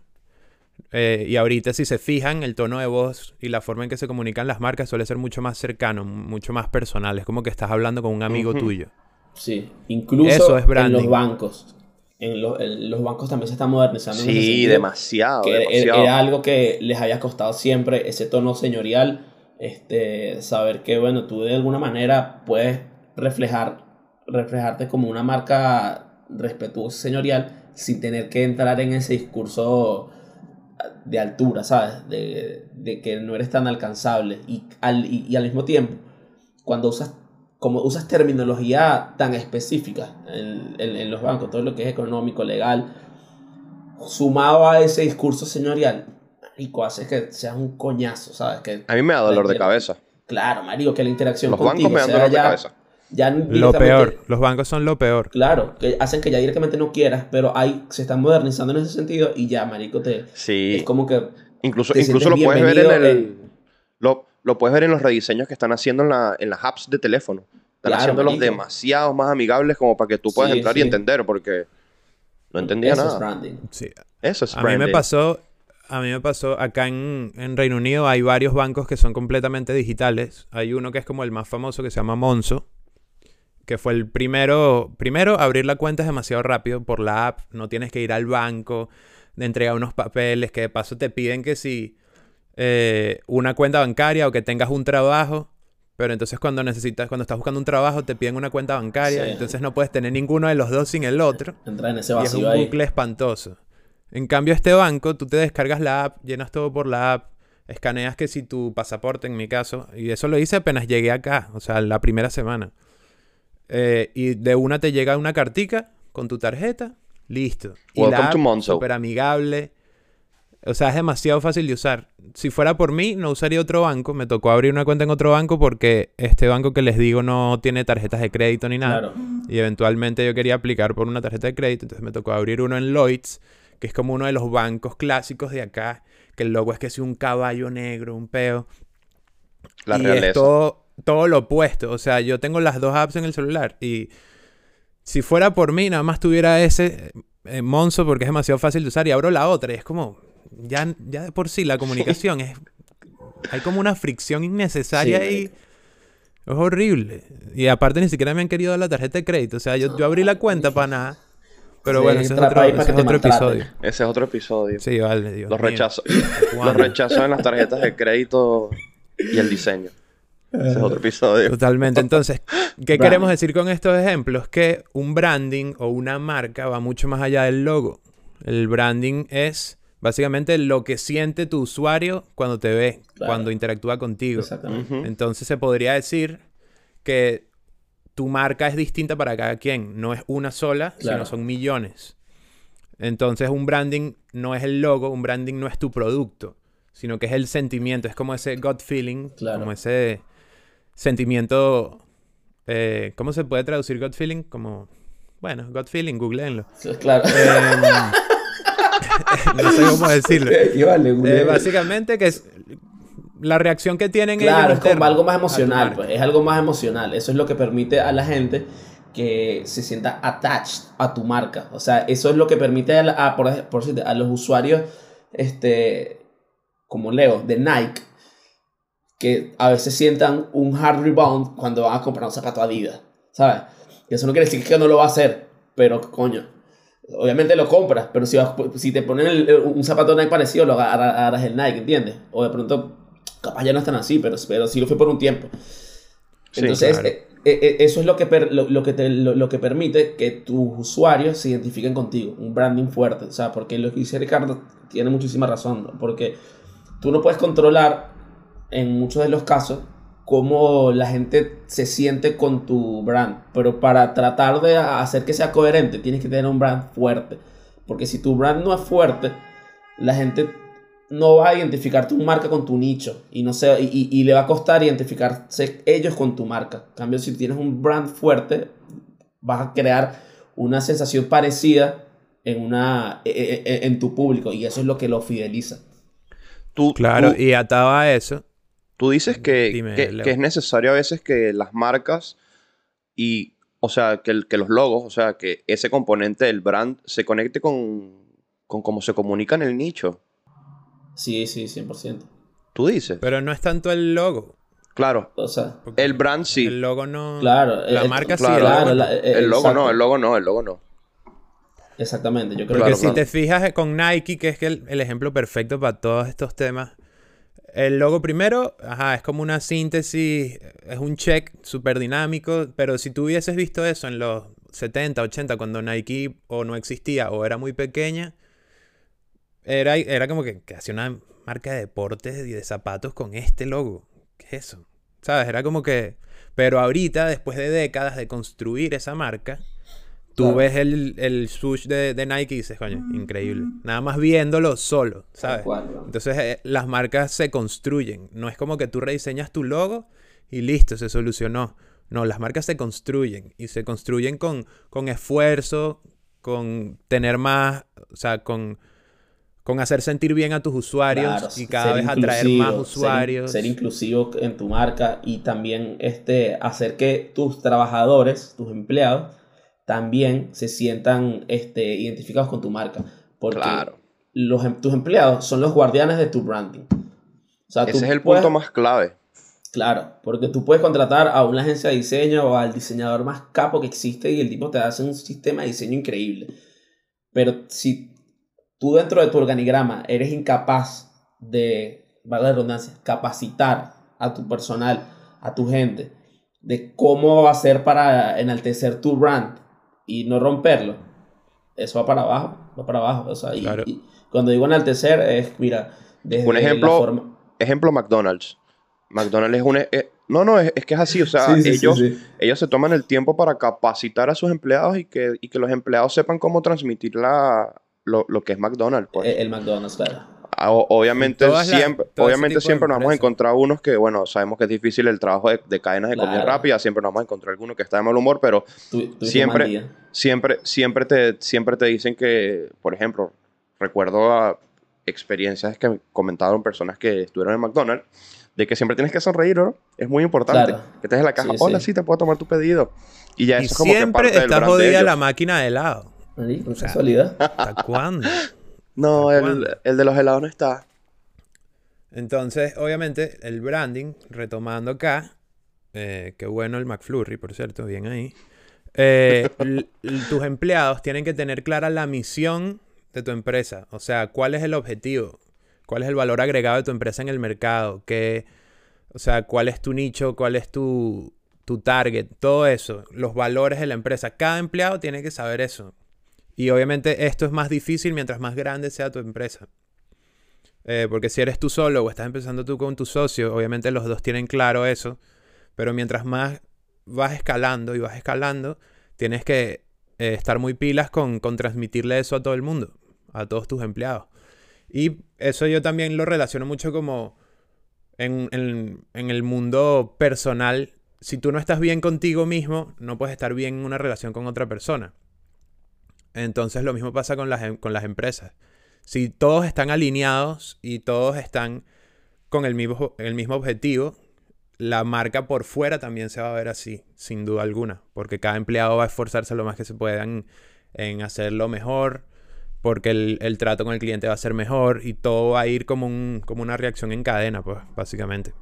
S1: Eh, y ahorita, si se fijan, el tono de voz y la forma en que se comunican las marcas suele ser mucho más cercano, mucho más personal. Es como que estás hablando con un amigo tuyo.
S3: Sí. Incluso
S1: Eso es
S3: en los bancos. En, los- en los bancos también se están modernizando.
S2: Sí,
S3: sentido.
S2: demasiado,
S3: que era-
S2: demasiado.
S3: era algo que les había costado siempre, ese tono señorial, este, saber que, bueno, tú de alguna manera puedes reflejar, reflejarte como una marca respetuosa señorial sin tener que entrar en ese discurso de altura, ¿sabes? De, de que no eres tan alcanzable y al, y, y al mismo tiempo, cuando usas como usas terminología tan específica en, en- en los bancos, todo lo que es económico, legal, sumado a ese discurso señorial, marico, hace que seas un coñazo, ¿sabes? Que,
S2: A mí me da dolor de cabeza.
S3: Claro, marico, que la interacción
S2: Los
S3: contigo
S2: bancos me dan
S3: sea
S2: dolor de
S3: ya-
S2: cabeza.
S3: ya
S1: Lo
S3: directamente-
S1: peor. Los bancos son lo peor.
S3: Claro, que hacen que ya directamente no quieras, pero hay, se están modernizando en ese sentido y ya, marico, te,
S2: Sí.
S3: es como que
S2: Incluso,
S3: te
S2: incluso lo puedes ver en el...
S3: bienvenido
S2: Lo, lo puedes ver en los rediseños que están haciendo en, la, en las apps de teléfono. Están
S3: Claro,
S2: haciéndolos
S3: marico.
S2: demasiado más amigables como para que tú puedas
S3: Sí,
S2: entrar y
S3: sí.
S2: entender, porque no entendía
S3: eso es
S2: nada.
S3: branding.
S1: Sí.
S2: Eso es
S1: A mí me
S2: branding.
S1: pasó, a mí me pasó acá en, en Reino Unido hay varios bancos que son completamente digitales. Hay uno que es como el más famoso que se llama Monzo, que fue el primero, primero abrir la cuenta es demasiado rápido por la app, no tienes que ir al banco, de entregar unos papeles que de paso te piden que si eh, una cuenta bancaria o que tengas un trabajo, pero entonces cuando necesitas, cuando estás buscando un trabajo te piden una cuenta bancaria,
S3: Sí.
S1: entonces no puedes tener ninguno de los dos sin el otro.
S3: Entrar en ese
S1: Y es
S3: vacío
S1: un
S3: ahí.
S1: bucle espantoso. En cambio, este banco, tú te descargas la app, llenas todo por la app, escaneas que si tu pasaporte, en mi caso, y eso lo hice apenas llegué acá, o sea, la primera semana. Eh, y de una te llega una cartica con tu tarjeta, listo. Y
S2: Welcome
S1: la
S2: to Monzo.
S1: súper amigable. O sea, es demasiado fácil de usar. Si fuera por mí, no usaría otro banco. Me tocó abrir una cuenta en otro banco porque este banco que les digo no tiene tarjetas de crédito ni nada.
S3: Claro.
S1: Y eventualmente yo quería aplicar por una tarjeta de crédito, entonces me tocó abrir uno en Lloyds, que es como uno de los bancos clásicos de acá, que el logo es que es un caballo negro, un peo.
S2: La
S1: y
S2: realeza.
S1: es todo, todo lo opuesto. O sea, yo tengo las dos apps en el celular y si fuera por mí, nada más tuviera ese eh, Monzo porque es demasiado fácil de usar y abro la otra y es como, ya, ya de por sí la comunicación es... Hay como una fricción innecesaria
S3: Sí,
S1: ahí.
S3: marico.
S1: Es horrible. Y aparte ni siquiera me han querido dar la tarjeta de crédito. O sea, yo, yo abrí la cuenta para nada. Pero
S3: Sí,
S1: bueno, ese es otro, ese es otro episodio.
S2: Ese es otro episodio.
S1: Sí, vale, Dios
S2: los rechazos. Los rechazos en las tarjetas de crédito y el diseño. Ese es otro episodio.
S1: Totalmente. Entonces, ¿qué
S3: Branding.
S1: queremos decir con estos ejemplos? Que un branding o una marca va mucho más allá del logo. El branding es básicamente lo que siente tu usuario cuando te ve,
S3: Claro.
S1: cuando interactúa contigo.
S3: Exactamente.
S1: Entonces se podría decir que tu marca es distinta para cada quien. No es una sola,
S3: Claro.
S1: sino son millones. Entonces un branding no es el logo, un branding no es tu producto, sino que es el sentimiento, es como ese gut feeling,
S3: Claro.
S1: como ese sentimiento... eh, ¿Cómo se puede traducir gut feeling? Como... Bueno, gut feeling, googleenlo.
S3: Claro.
S1: Em, no sé cómo decirlo.
S3: Vale,
S1: Eh, básicamente que es la reacción que tienen
S3: Claro,
S1: ellos
S3: es como algo más emocional, pues, es algo más emocional. Eso es lo que permite a la gente que se sienta attached a tu marca. O sea, eso es lo que permite a, la- a, por, ej- por decirte, a los usuarios, este, como Leo, de Nike, que a veces sientan un hard rebound cuando van a comprar un zapato Adidas, ¿sabes? Y eso no quiere decir que no lo va a hacer, pero coño. Obviamente lo compras, pero si, vas- si te ponen el- un zapato Nike parecido, lo agarra- agarras el Nike, ¿entiendes? O de pronto capaz ya no están así, pero, pero sí lo fue por un tiempo.
S2: Sí,
S3: Entonces,
S1: claro.
S3: eh, eh, eh, eso es lo que, per- lo, lo que te- lo, lo que permite que tus usuarios se identifiquen contigo, un branding fuerte. O sea, porque lo que dice Ricardo tiene muchísima razón, ¿no? porque tú no puedes controlar en muchos de los casos cómo la gente se siente con tu brand, pero para tratar de hacer que sea coherente tienes que tener un brand fuerte, porque si tu brand no es fuerte, la gente no va a identificar tu marca con tu nicho y no sé y, y- y le va a costar identificarse ellos con tu marca. En cambio, si tienes un brand fuerte, vas a crear una sensación parecida en una e- e- en tu público y eso es lo que lo fideliza.
S2: Tú,
S1: Claro,
S2: tú-
S1: y atado a eso,
S2: Tú dices que,
S1: Dime,
S2: que- que es necesario a veces que las marcas y, o sea, que, el- que los logos, o sea, que ese componente del brand se conecte con, con cómo se comunica en el nicho.
S3: Sí, sí, 100%.
S2: Tú dices.
S1: pero no es tanto el logo.
S2: Claro,
S3: O sea,
S1: porque
S2: el brand sí.
S1: El logo no...
S3: claro,
S1: La marca sí,
S2: claro,
S1: el logo
S3: la- eh,
S2: el logo no, el logo no, el logo no.
S3: Exactamente, yo creo
S1: Porque
S2: Claro,
S1: si
S2: claro.
S1: te fijas con Nike, que es que el, el ejemplo perfecto para todos estos temas, el logo primero, ajá, es como una síntesis, es un check súper dinámico, pero si tú hubieses visto eso en los 70, 80, cuando Nike o no existía o era muy pequeña, era, era como que, que hacía una marca de deportes y de zapatos con este logo. ¿Qué es eso? ¿Sabes? Era como que... Pero ahorita, después de décadas de construir esa marca, tú
S3: Claro.
S1: ves el, el swoosh de, de Nike y dices, coño, increíble. Nada más viéndolo solo, ¿sabes? Entonces eh, las marcas se construyen. No es como que tú rediseñas tu logo y listo, se solucionó. No, las marcas se construyen y se construyen con, con esfuerzo, con tener más, o sea, con, con hacer sentir bien a tus usuarios
S3: Claro,
S1: y cada vez atraer más
S3: inclusivo, ser
S1: usuarios.
S3: Ser, inclusivo en tu marca y también este, hacer que tus trabajadores, tus empleados, también se sientan este, identificados con tu marca. Porque
S2: Claro.
S3: los, em- tus empleados son los guardianes de tu branding. O sea, tú
S2: Ese es el
S3: puedes-
S2: punto más clave.
S3: Claro, porque tú puedes contratar a una agencia de diseño o al diseñador más capo que existe y el tipo te hace un sistema de diseño increíble. Pero si tú dentro de tu organigrama eres incapaz de, valga la redundancia, capacitar a tu personal, a tu gente, de cómo va a ser para enaltecer tu brand y no romperlo, eso va para abajo, va para abajo. O sea, y-
S1: Claro.
S3: y cuando digo enaltecer es, mira, desde
S2: Un
S3: la
S2: ejemplo,
S3: forma-
S2: Ejemplo, McDonald's. McDonald's es un... eh, no, no, es, es que es así. O sea,
S3: Sí, sí, sí,
S2: ellos,
S3: sí.
S2: ellos se toman el tiempo para capacitar a sus empleados y que, y que los empleados sepan cómo transmitir la, lo, lo que es McDonald's. Pues.
S3: El, el McDonald's, claro.
S2: Ah, obviamente siempre,
S1: ese
S2: obviamente siempre nos vamos a encontrar unos que, bueno, sabemos que es difícil el trabajo de, de cadenas de comida rápida, siempre nos vamos a encontrar alguno que está de mal humor, pero Siempre- siempre, siempre, te, siempre te dicen que, por ejemplo, recuerdo a experiencias que comentaron personas que estuvieron en McDonald's, de que siempre tienes que sonreír, ¿no? Es muy importante.
S3: Claro.
S2: Que estés en la caja,
S3: Sí,
S2: hola,
S3: sí.
S2: sí, te puedo tomar tu pedido. Y ya
S1: y
S2: eso es como que
S1: siempre
S2: parte del
S1: está
S2: brand de
S1: jodida
S2: ellos.
S1: la máquina de helado.
S3: Marico, con
S1: sea,
S3: casualidad.
S1: ¿Hasta cuándo?
S2: No,
S1: ¿Hasta
S2: el, el de los helados no está.
S1: Entonces, obviamente, el branding, retomando acá, eh, qué bueno el McFlurry, por cierto, bien ahí. eh, tus empleados tienen que tener clara la misión de tu empresa. O sea, cuál es el objetivo, cuál es el valor agregado de tu empresa en el mercado, qué, o sea, cuál es tu nicho, cuál es tu, tu target, todo eso, los valores de la empresa. Cada empleado tiene que saber eso. Y obviamente esto es más difícil mientras más grande sea tu empresa. Eh, porque si eres tú solo o estás empezando tú con tu socio, obviamente los dos tienen claro eso. Pero mientras más vas escalando y vas escalando, tienes que eh, estar muy pilas con, con transmitirle eso a todo el mundo, a todos tus empleados. Y eso yo también lo relaciono mucho como en, en- en el mundo personal. Si tú no estás bien contigo mismo, no puedes estar bien en una relación con otra persona. Entonces lo mismo pasa con las, em- con las empresas. Si todos están alineados y todos están con el mismo, el mismo objetivo, la marca por fuera también se va a ver así, sin duda alguna. Porque cada empleado va a esforzarse lo más que se pueda en, en hacerlo mejor, porque el, el trato con el cliente va a ser mejor y todo va a ir como, un, como una reacción en cadena, pues, básicamente.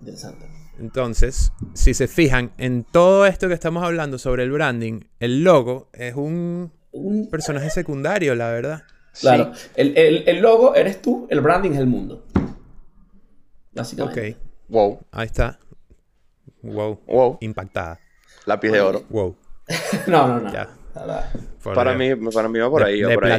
S3: Interesante.
S1: Entonces, si se fijan en todo esto que estamos hablando sobre el branding, el logo es un
S3: Un-
S1: personaje secundario, la verdad.
S3: Claro. El, el- el logo eres tú, el branding es el mundo.
S1: Ok,
S3: Básicamente.
S2: Wow,
S1: ahí está. Wow.
S2: wow.
S1: Impactada.
S2: Lápiz de oro.
S1: Wow.
S3: No, no, no.
S1: Ya.
S2: Para mí, para mí va por
S1: De-
S2: ahí, va
S1: de
S2: por ahí.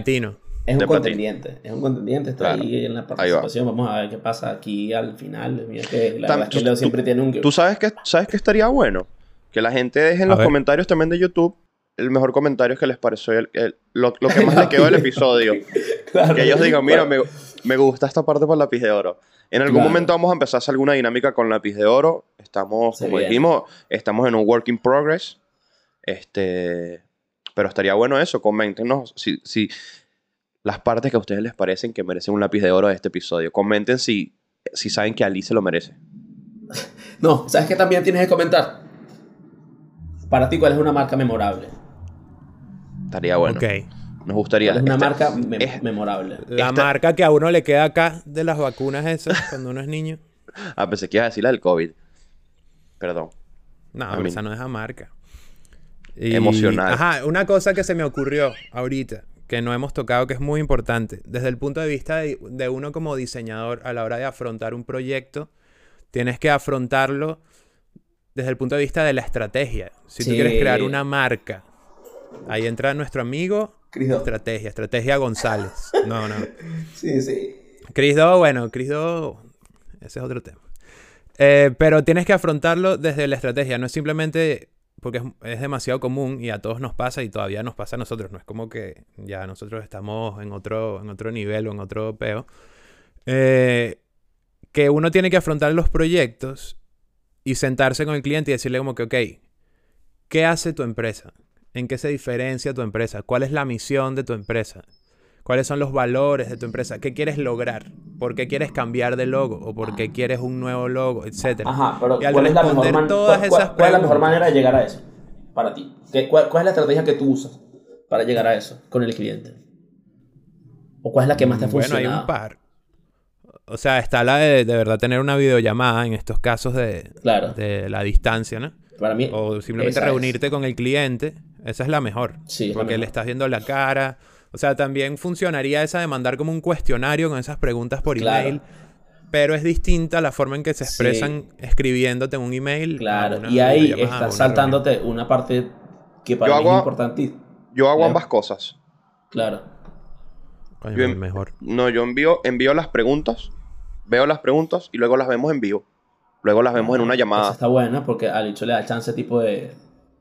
S3: Es un contendiente, es un contendiente, está
S2: Claro.
S3: ahí en la
S2: Ahí va.
S3: participación. Vamos a ver qué pasa aquí al final. Mira que la
S2: Tam-
S3: verdad es que
S2: tú-
S3: Leo siempre tiene un.
S2: ¿Tú sabes que, sabes que estaría bueno? Que la gente deje en
S1: A
S2: los
S1: ver.
S2: comentarios también de YouTube el mejor comentario que les pareció el- el- lo, lo que más les quedó del episodio.
S3: Claro.
S2: Que ellos digan, mira, me, me gusta esta parte por lápiz de oro. En algún
S3: Claro.
S2: momento vamos a empezar a hacer alguna dinámica con lápiz de oro. Estamos, como dijimos, estamos en un work in progress. Este, pero estaría bueno eso. Coméntenos si, si las partes que a ustedes les parecen que merecen un lápiz de oro de este episodio. Comenten si, si saben que Ali se lo merece.
S3: No, ¿sabes qué también tienes que comentar? Para ti, ¿cuál es una marca memorable?
S2: Estaría bueno.
S1: Ok.
S2: Nos gustaría.
S3: ¿Cuál es una
S2: este-
S3: marca me-
S2: es-
S3: memorable?
S1: La
S2: Esta-
S1: marca que a uno le queda acá de las vacunas esas cuando uno es niño.
S2: Ah, pensé que ibas a decir la del COVID. Perdón.
S1: No,
S2: A mí-
S1: esa no es la marca. Y-
S2: Emocional.
S1: Ajá, una cosa que se me ocurrió ahorita, que no hemos tocado, que es muy importante. Desde el punto de vista de, de uno como diseñador, a la hora de afrontar un proyecto, tienes que afrontarlo desde el punto de vista de la estrategia. Si tú quieres crear una marca, ahí entra nuestro amigo,
S3: Cris Do.
S1: estrategia, estrategia González. No, no.
S3: Sí, sí.
S1: Chris Do, bueno, Chris Do, ese es otro tema. Eh, pero tienes que afrontarlo desde la estrategia, no es simplemente porque es, es demasiado común y a todos nos pasa y todavía nos pasa a nosotros, no es como que ya nosotros estamos en otro, en otro nivel o en otro peo. Eh, que uno tiene que afrontar los proyectos y sentarse con el cliente y decirle como que, ok, ¿qué hace tu empresa? ¿En qué se diferencia tu empresa? ¿Cuál es la misión de tu empresa? ¿Cuáles son los valores de tu empresa? ¿Qué quieres lograr? ¿Por qué quieres cambiar de logo? ¿O por qué quieres un nuevo logo? Etcétera.
S3: Ajá, pero
S1: Y al
S3: ¿cuál es, la mejor
S1: todas
S3: cuál-
S1: esas
S3: cuál es la mejor manera de llegar a eso? Para ti. ¿Qué- cuál, cuál es la estrategia que tú usas para llegar a eso con el cliente? ¿O cuál es la que más te ha
S1: Bueno,
S3: funcionado?
S1: hay un par. O sea, está la de de verdad tener una videollamada en estos casos de,
S3: Claro.
S1: de la distancia, ¿no?
S3: Para mí.
S1: O simplemente
S3: es.
S1: reunirte con el cliente. Esa es la mejor.
S3: Sí,
S1: porque le
S3: mejor.
S1: estás viendo la cara. O sea, también funcionaría esa de mandar como un cuestionario con esas preguntas por
S3: Claro.
S1: email. Pero es distinta la forma en que se
S3: Sí.
S1: expresan escribiéndote en un email. a
S3: Claro.
S1: una
S3: Y ahí estás
S1: una
S3: saltándote una parte que para
S2: Yo
S3: mí
S2: hago-
S3: es importantísima.
S2: Yo hago
S3: Leo.
S2: ambas cosas.
S3: Claro.
S1: Coño, mejor.
S2: No, yo envío, envío las preguntas, veo las preguntas y luego las vemos en vivo. Luego las vemos en una
S3: Esa
S2: llamada.
S3: está buena porque al hecho le da chance tipo de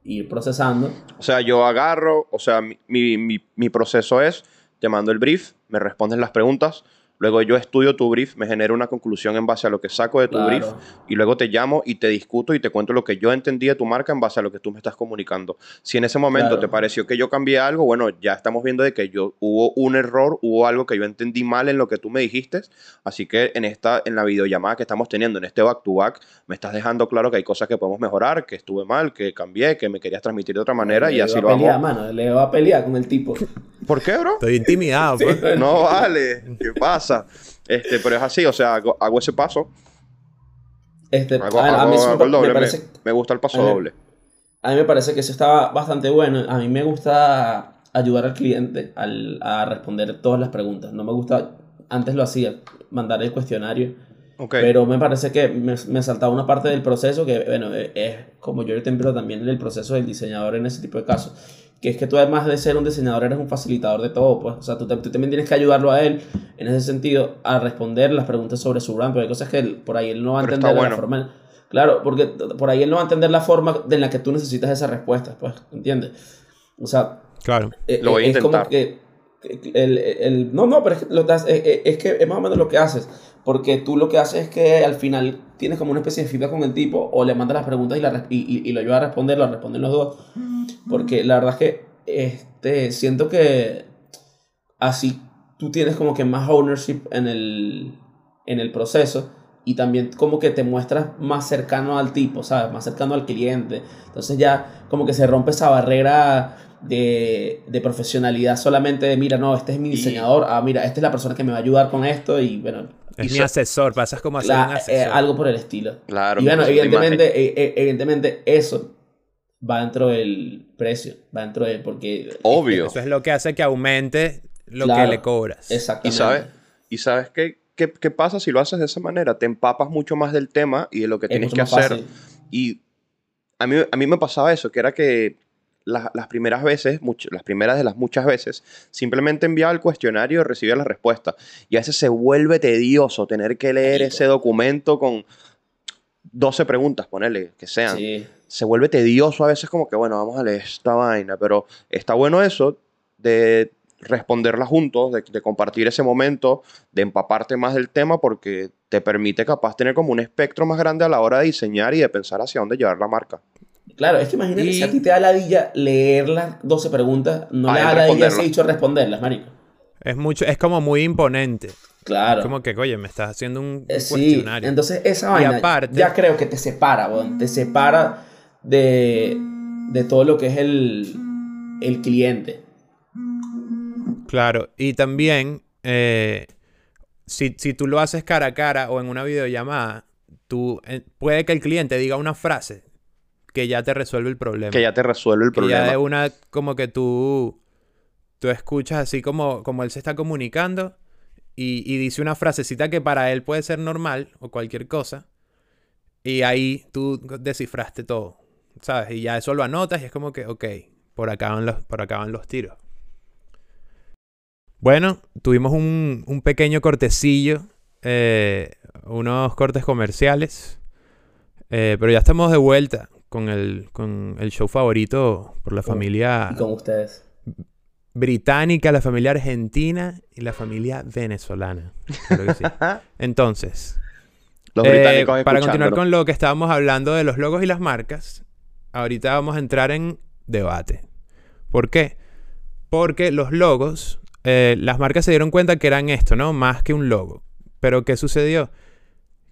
S3: ir procesando.
S2: O sea, yo agarro, o sea, mi, mi, mi- proceso es, te mando el brief, me respondes las preguntas, luego yo estudio tu brief, me genero una conclusión en base a lo que saco de tu
S3: Claro.
S2: brief y luego te llamo y te discuto y te cuento lo que yo entendí de tu marca en base a lo que tú me estás comunicando. Si en ese momento
S3: Claro.
S2: te pareció que yo cambié algo, bueno, ya estamos viendo de que yo hubo un error, hubo algo que yo entendí mal en lo que tú me dijiste, así que en esta en la videollamada que estamos teniendo, en este back to back, me estás dejando claro que hay cosas que podemos mejorar, que estuve mal, que cambié, que me querías transmitir de otra manera y
S3: Le
S2: así
S3: va a
S2: lo
S3: pelear,
S2: vamos.
S3: mano. Le va a pelear con el tipo.
S2: ¿Por qué, bro?
S1: Estoy intimidado, pues.
S2: No vale, ¿qué pasa? Este, pero es así, o sea, hago, hago ese paso,
S3: Este,
S2: hago,
S3: a, ver, a
S2: hago-
S3: mí eso
S2: hago
S3: me,
S2: doble,
S3: me
S2: me,
S3: parece,
S2: me gusta el paso
S3: a mí-
S2: doble.
S3: a mí me parece que eso está bastante bueno. A mí me gusta ayudar al cliente al- a responder todas las preguntas. No me gusta, antes lo hacía, mandar el cuestionario.
S2: Ok.
S3: Pero me parece que me, me saltaba una parte del proceso que, bueno, eh, es como yo templo también en el proceso del diseñador en ese tipo de casos. Que es que tú además de ser un diseñador eres un facilitador de todo, pues. O sea, tú, te- tú también tienes que ayudarlo a él en ese sentido a responder las preguntas sobre su brand. Porque hay cosas que él- por ahí él no va a
S2: Pero
S3: entender la forma Claro, porque por ahí él no va a entender la forma en la que tú necesitas esa respuesta, pues, ¿entiendes? O sea,
S1: Claro.
S3: eh,
S2: Lo voy a
S3: es como
S2: intentar.
S3: que que el, el- no, no, pero es que, lo das- eh, eh, es que es más o menos lo que haces. Porque tú lo que haces es que al final tienes como una especie de feedback con el tipo o le mandas las preguntas y, la, res- y, y- y lo ayudas a responder, lo responden los dos. Porque la verdad es que este, siento que así tú tienes como que más ownership en el, en el proceso y también como que te muestras más cercano al tipo, ¿sabes? Más cercano al cliente. Entonces ya como que se rompe esa barrera de, de profesionalidad solamente de, mira, no, este es mi diseñador, ah, mira, esta es la persona que me va a ayudar con esto y bueno,
S1: Es
S2: Y
S1: mi
S2: so-
S1: asesor, pasas como a ser
S3: la-
S1: un
S3: eh,
S1: asesor.
S3: algo por el estilo.
S2: Claro.
S3: Y bueno, evidentemente, eh, eh, evidentemente eso va dentro del precio, va dentro de, porque...
S2: Obvio.
S1: Eso es lo que hace que aumente lo
S3: Claro.
S1: que le cobras.
S2: Y
S3: Exactamente.
S2: sabes, y sabes qué, qué, qué pasa si lo haces de esa manera. Te empapas mucho más del tema y de lo que
S3: Es
S2: tienes que hacer.
S3: fácil.
S2: Y a mí, a mí me pasaba eso, que era que la- las primeras veces, much- las primeras de las muchas veces, simplemente enviaba el cuestionario y recibía la respuesta. Y a veces se vuelve tedioso tener que leer
S3: Marico.
S2: ese documento con 12 preguntas, ponele, que sean.
S3: Sí.
S2: Se vuelve tedioso a veces como que, bueno, vamos a leer esta vaina, pero está bueno eso de responderla juntos, de, de compartir ese momento, de empaparte más del tema porque te permite capaz tener como un espectro más grande a la hora de diseñar y de pensar hacia dónde llevar la marca.
S3: Claro, es que imagínate
S1: Y-
S3: si a ti te da ladilla leer las 12 preguntas, no le
S2: es
S3: da ladilla ese
S2: responderlas.
S3: dicho responderlas, marico.
S1: Es mucho, es como muy imponente.
S3: Claro.
S1: Como que, oye, me estás haciendo un, un
S3: Eh, sí,
S1: cuestionario.
S3: entonces esa
S1: Y
S3: vaina
S1: aparte-
S3: ya creo que te separa. Te separa de, de todo lo que es el, el cliente.
S1: Claro, y también, eh, si, si tú lo haces cara a cara o en una videollamada, tú, eh, puede que el cliente diga una frase que ya te resuelve el problema.
S2: Que ya te resuelve el
S1: Que ya
S2: problema.
S1: de una, como que tú, tú escuchas así como, como él se está comunicando y, y dice una frasecita que para él puede ser normal o cualquier cosa. Y ahí tú descifraste todo, ¿sabes? Y ya eso lo anotas y es como que, ok, por acá van los, por acá van los tiros. Bueno, tuvimos un, un pequeño cortecillo, eh, unos cortes comerciales, eh, pero ya estamos de vuelta con el, con el show favorito por la
S3: Con-
S1: familia
S3: Y con ustedes.
S1: británica, la familia argentina y la familia venezolana. Claro que sí. Entonces,
S2: Los
S1: eh, para continuar con lo que estábamos hablando de los logos y las marcas, ahorita vamos a entrar en debate. ¿Por qué? Porque los logos, eh, las marcas se dieron cuenta que eran esto, ¿no? Más que un logo. Pero ¿qué sucedió?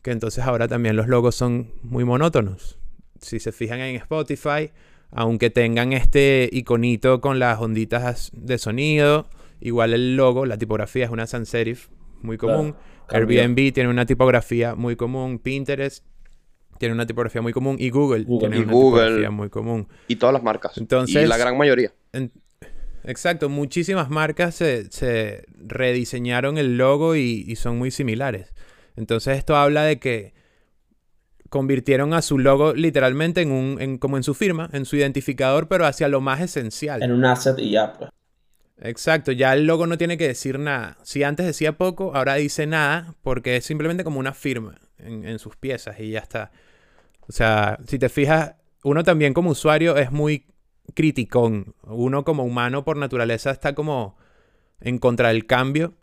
S1: Que entonces ahora también los logos son muy monótonos. Si se fijan en Spotify, aunque tengan este iconito con las onditas de sonido, igual el logo, la tipografía es una sans serif muy común.
S3: Claro.
S1: Airbnb tiene una tipografía muy común, Pinterest tiene una tipografía muy común y Google,
S3: Google.
S1: tiene
S2: Y
S1: una
S2: Google.
S1: tipografía muy común.
S2: Y todas las marcas.
S1: Entonces-
S2: y la gran mayoría.
S1: En- Exacto, muchísimas marcas se, se rediseñaron el logo y, y son muy similares. Entonces esto habla de que convirtieron a su logo literalmente en un, en- como en su firma, en su identificador, pero hacia lo más esencial.
S3: En un asset y ya, pues.
S1: Exacto, ya el logo no tiene que decir nada. Si antes decía poco, ahora dice nada porque es simplemente como una firma en, en sus piezas y ya está. O sea, si te fijas, uno también como usuario es muy criticón. Uno como humano por naturaleza está como en contra del cambio.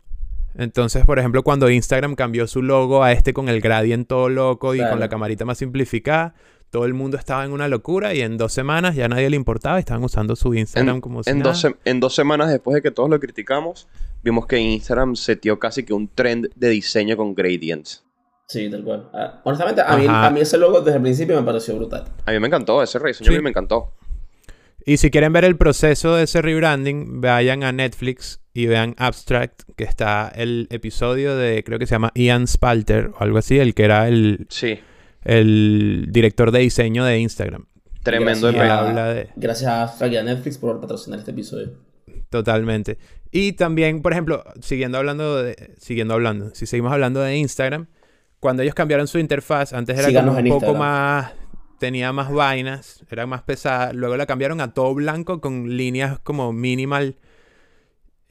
S1: Entonces, por ejemplo, cuando Instagram cambió su logo a este con el gradient todo loco y
S3: Claro.
S1: con la camarita más simplificada, todo el mundo estaba en una locura y en dos semanas ya nadie le importaba y estaban usando su Instagram
S2: En,
S1: como si
S2: en
S1: nada.
S2: dos, en dos semanas después de que todos lo criticamos, vimos que Instagram setió casi que un trend de diseño con gradients.
S3: Sí, tal cual. Ah, honestamente, a mí, a ese logo desde el principio me pareció brutal.
S2: A mí me encantó, ese rediseño
S1: Sí.
S2: a mí me encantó.
S1: Y si quieren ver el proceso de ese rebranding, vayan a Netflix y vean Abstract, que está el episodio de, creo que se llama Ian Spalter o algo así, el que era el,
S2: Sí,
S1: el director de diseño de Instagram.
S2: tremendo
S3: Gracias.
S1: habla de...
S3: Gracias a y a Netflix por patrocinar este episodio.
S1: Totalmente. Y también, por ejemplo, siguiendo hablando de, siguiendo hablando, si seguimos hablando de Instagram, cuando ellos cambiaron su interfaz, antes era
S3: Síganos
S1: como un poco
S3: Instagram.
S1: más, tenía más vainas, era más pesada, luego la cambiaron a todo blanco con líneas como minimal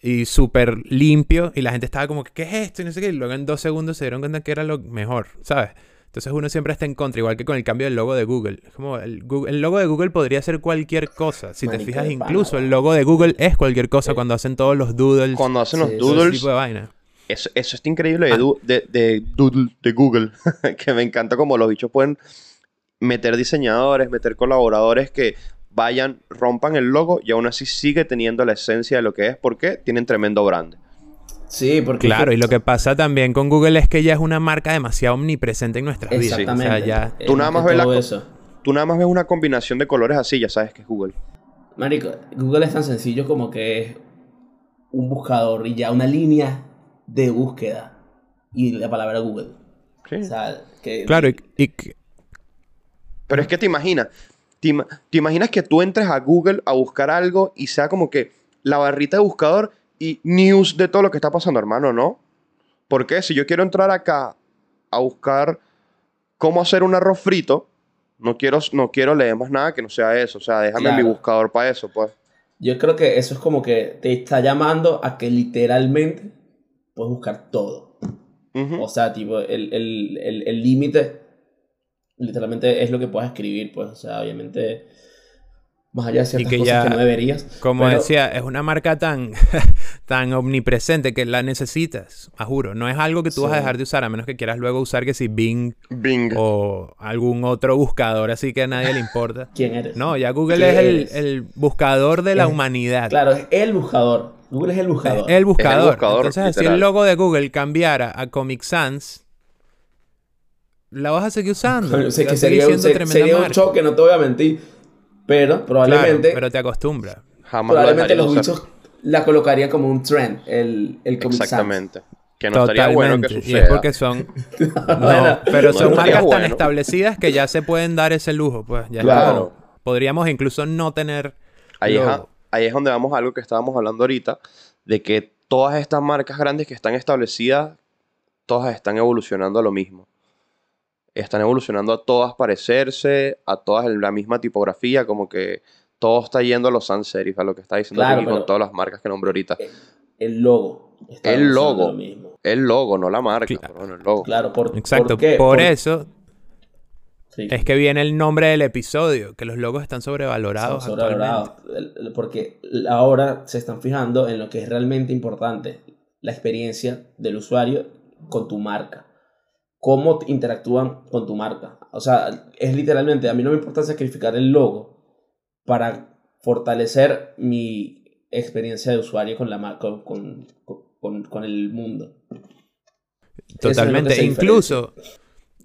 S1: y súper limpio y la gente estaba como, ¿qué es esto? Y no sé qué, y luego en dos segundos se dieron cuenta que era lo mejor, ¿sabes? Entonces uno siempre está en contra, igual que con el cambio del logo de Google. Como el, logo de Google podría ser cualquier cosa. Si te fijas, incluso el logo de Google es cualquier cosa cuando hacen todos los doodles,
S2: Cuando hacen
S3: Sí,
S2: los
S3: eso
S1: todo ese
S2: doodles,
S1: tipo de vaina.
S2: Eso, eso está increíble
S1: Ah.
S2: de, du- de, de doodle de Google. que me encanta como los bichos pueden meter diseñadores, meter colaboradores que vayan, rompan el logo y aún así sigue teniendo la esencia de lo que es porque tienen tremendo brand.
S3: Sí, porque...
S1: Claro, y lo que pasa también con Google es que ya es una marca demasiado omnipresente en nuestras vidas. O
S3: Exactamente.
S1: sea, ya...
S2: Tú nada más ves la
S3: eso.
S2: Tú nada más ves una combinación de colores así, ya sabes que es Google.
S3: Marico, Google es tan sencillo como que es un buscador y ya una línea de búsqueda y la palabra Google.
S2: Sí.
S3: O sea, que...
S1: Claro, y, y que-
S2: Pero es que te imaginas, te, ima- te imaginas que tú entres a Google a buscar algo y sea como que la barrita de buscador y news de todo lo que está pasando, hermano, ¿no? Porque si yo quiero entrar acá a buscar cómo hacer un arroz frito, no quiero, no quiero leer más nada que no sea eso. O sea, déjame mi buscador para eso, pues.
S3: Yo creo que eso es como que te está llamando a que literalmente puedes buscar todo. O sea, tipo, el el- el- el límite literalmente es lo que puedes escribir, pues. O sea, obviamente, más allá de ciertas
S1: que
S3: cosas
S1: ya-
S3: que no deberías.
S1: como
S3: pero-
S1: decía, es una marca tan, tan omnipresente que la necesitas, a juro. No es algo que tú vas a dejar de usar, a menos que quieras luego usar que si Bing
S2: Bing.
S1: o algún otro buscador así que a nadie le importa.
S3: ¿Quién eres?
S1: No, ya Google
S3: ¿Quién
S1: es el, el buscador de la
S3: Es-
S1: humanidad.
S3: Claro, es el buscador. Google es el
S1: Es
S3: buscador.
S1: el buscador.
S2: buscador,
S1: Entonces, si el logo de Google cambiara a Comic Sans, la vas a seguir usando.
S3: Que sería, un- se- sería choque, no te voy a mentir. Pero probablemente,
S1: Claro, pero te acostumbras.
S2: Jamás
S3: probablemente los bichos la colocarían como un trend, el, el Comic Sans.
S2: Exactamente. Que no estaría bueno que suceda.
S1: Y es porque son. No, pero
S2: no
S1: son marcas tan establecidas que ya se pueden dar ese lujo. Pues ya
S3: Claro.
S1: como- Podríamos incluso no tener.
S2: Ahí es, a-
S1: logo.
S2: Ahí es donde vamos a algo que estábamos hablando ahorita, de que todas estas marcas grandes que están establecidas, todas están evolucionando a lo mismo. Están evolucionando a todas parecerse, a todas en la misma tipografía, como que todo está yendo a los sans serif, a lo que está diciendo
S3: Claro,
S2: con todas las marcas que nombré ahorita.
S3: El logo. está
S2: El logo.
S3: lo mismo.
S2: El logo, no la marca,
S1: Claro.
S2: el logo.
S3: Claro, por,
S1: Exacto.
S3: ¿por qué?
S1: Por
S3: Por-
S1: eso
S3: sí.
S1: es que viene el nombre del episodio, que los logos están sobrevalorados.
S3: Son sobrevalorados. Porque ahora se están fijando en lo que es realmente importante, la experiencia del usuario con tu marca. Cómo interactúan con tu marca. O sea, es literalmente, a mí no me importa sacrificar el logo para fortalecer mi experiencia de usuario con la marca, con, con, con- con el mundo. Es
S1: Totalmente.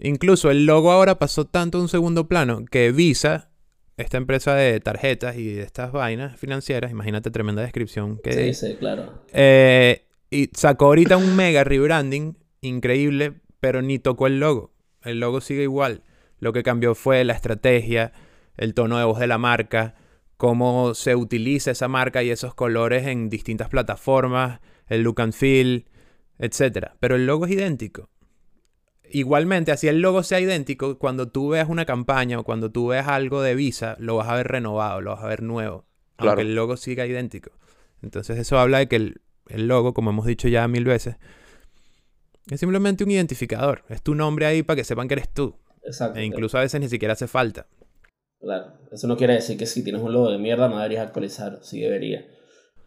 S1: Incluso el logo ahora pasó tanto a un segundo plano que Visa, esta empresa de tarjetas y de estas vainas financieras, imagínate tremenda descripción que
S3: Sí, sí, claro.
S1: Eh, y sacó ahorita un mega rebranding increíble, pero ni tocó el logo. El logo sigue igual. Lo que cambió fue la estrategia, el tono de voz de la marca, cómo se utiliza esa marca y esos colores en distintas plataformas, el look and feel, etc. Pero el logo es idéntico. Igualmente, así el logo sea idéntico, cuando tú veas una campaña o cuando tú veas algo de Visa, lo vas a ver renovado, lo vas a ver nuevo,
S2: Claro.
S1: aunque el logo siga idéntico. Entonces eso habla de que el, el logo, como hemos dicho ya mil veces, es simplemente un identificador. Es tu nombre ahí para que sepan que eres tú.
S3: Exacto.
S1: E incluso a veces ni siquiera hace falta.
S3: Claro. Eso no quiere decir que si tienes un logo de mierda no deberías actualizarlo. Sí debería.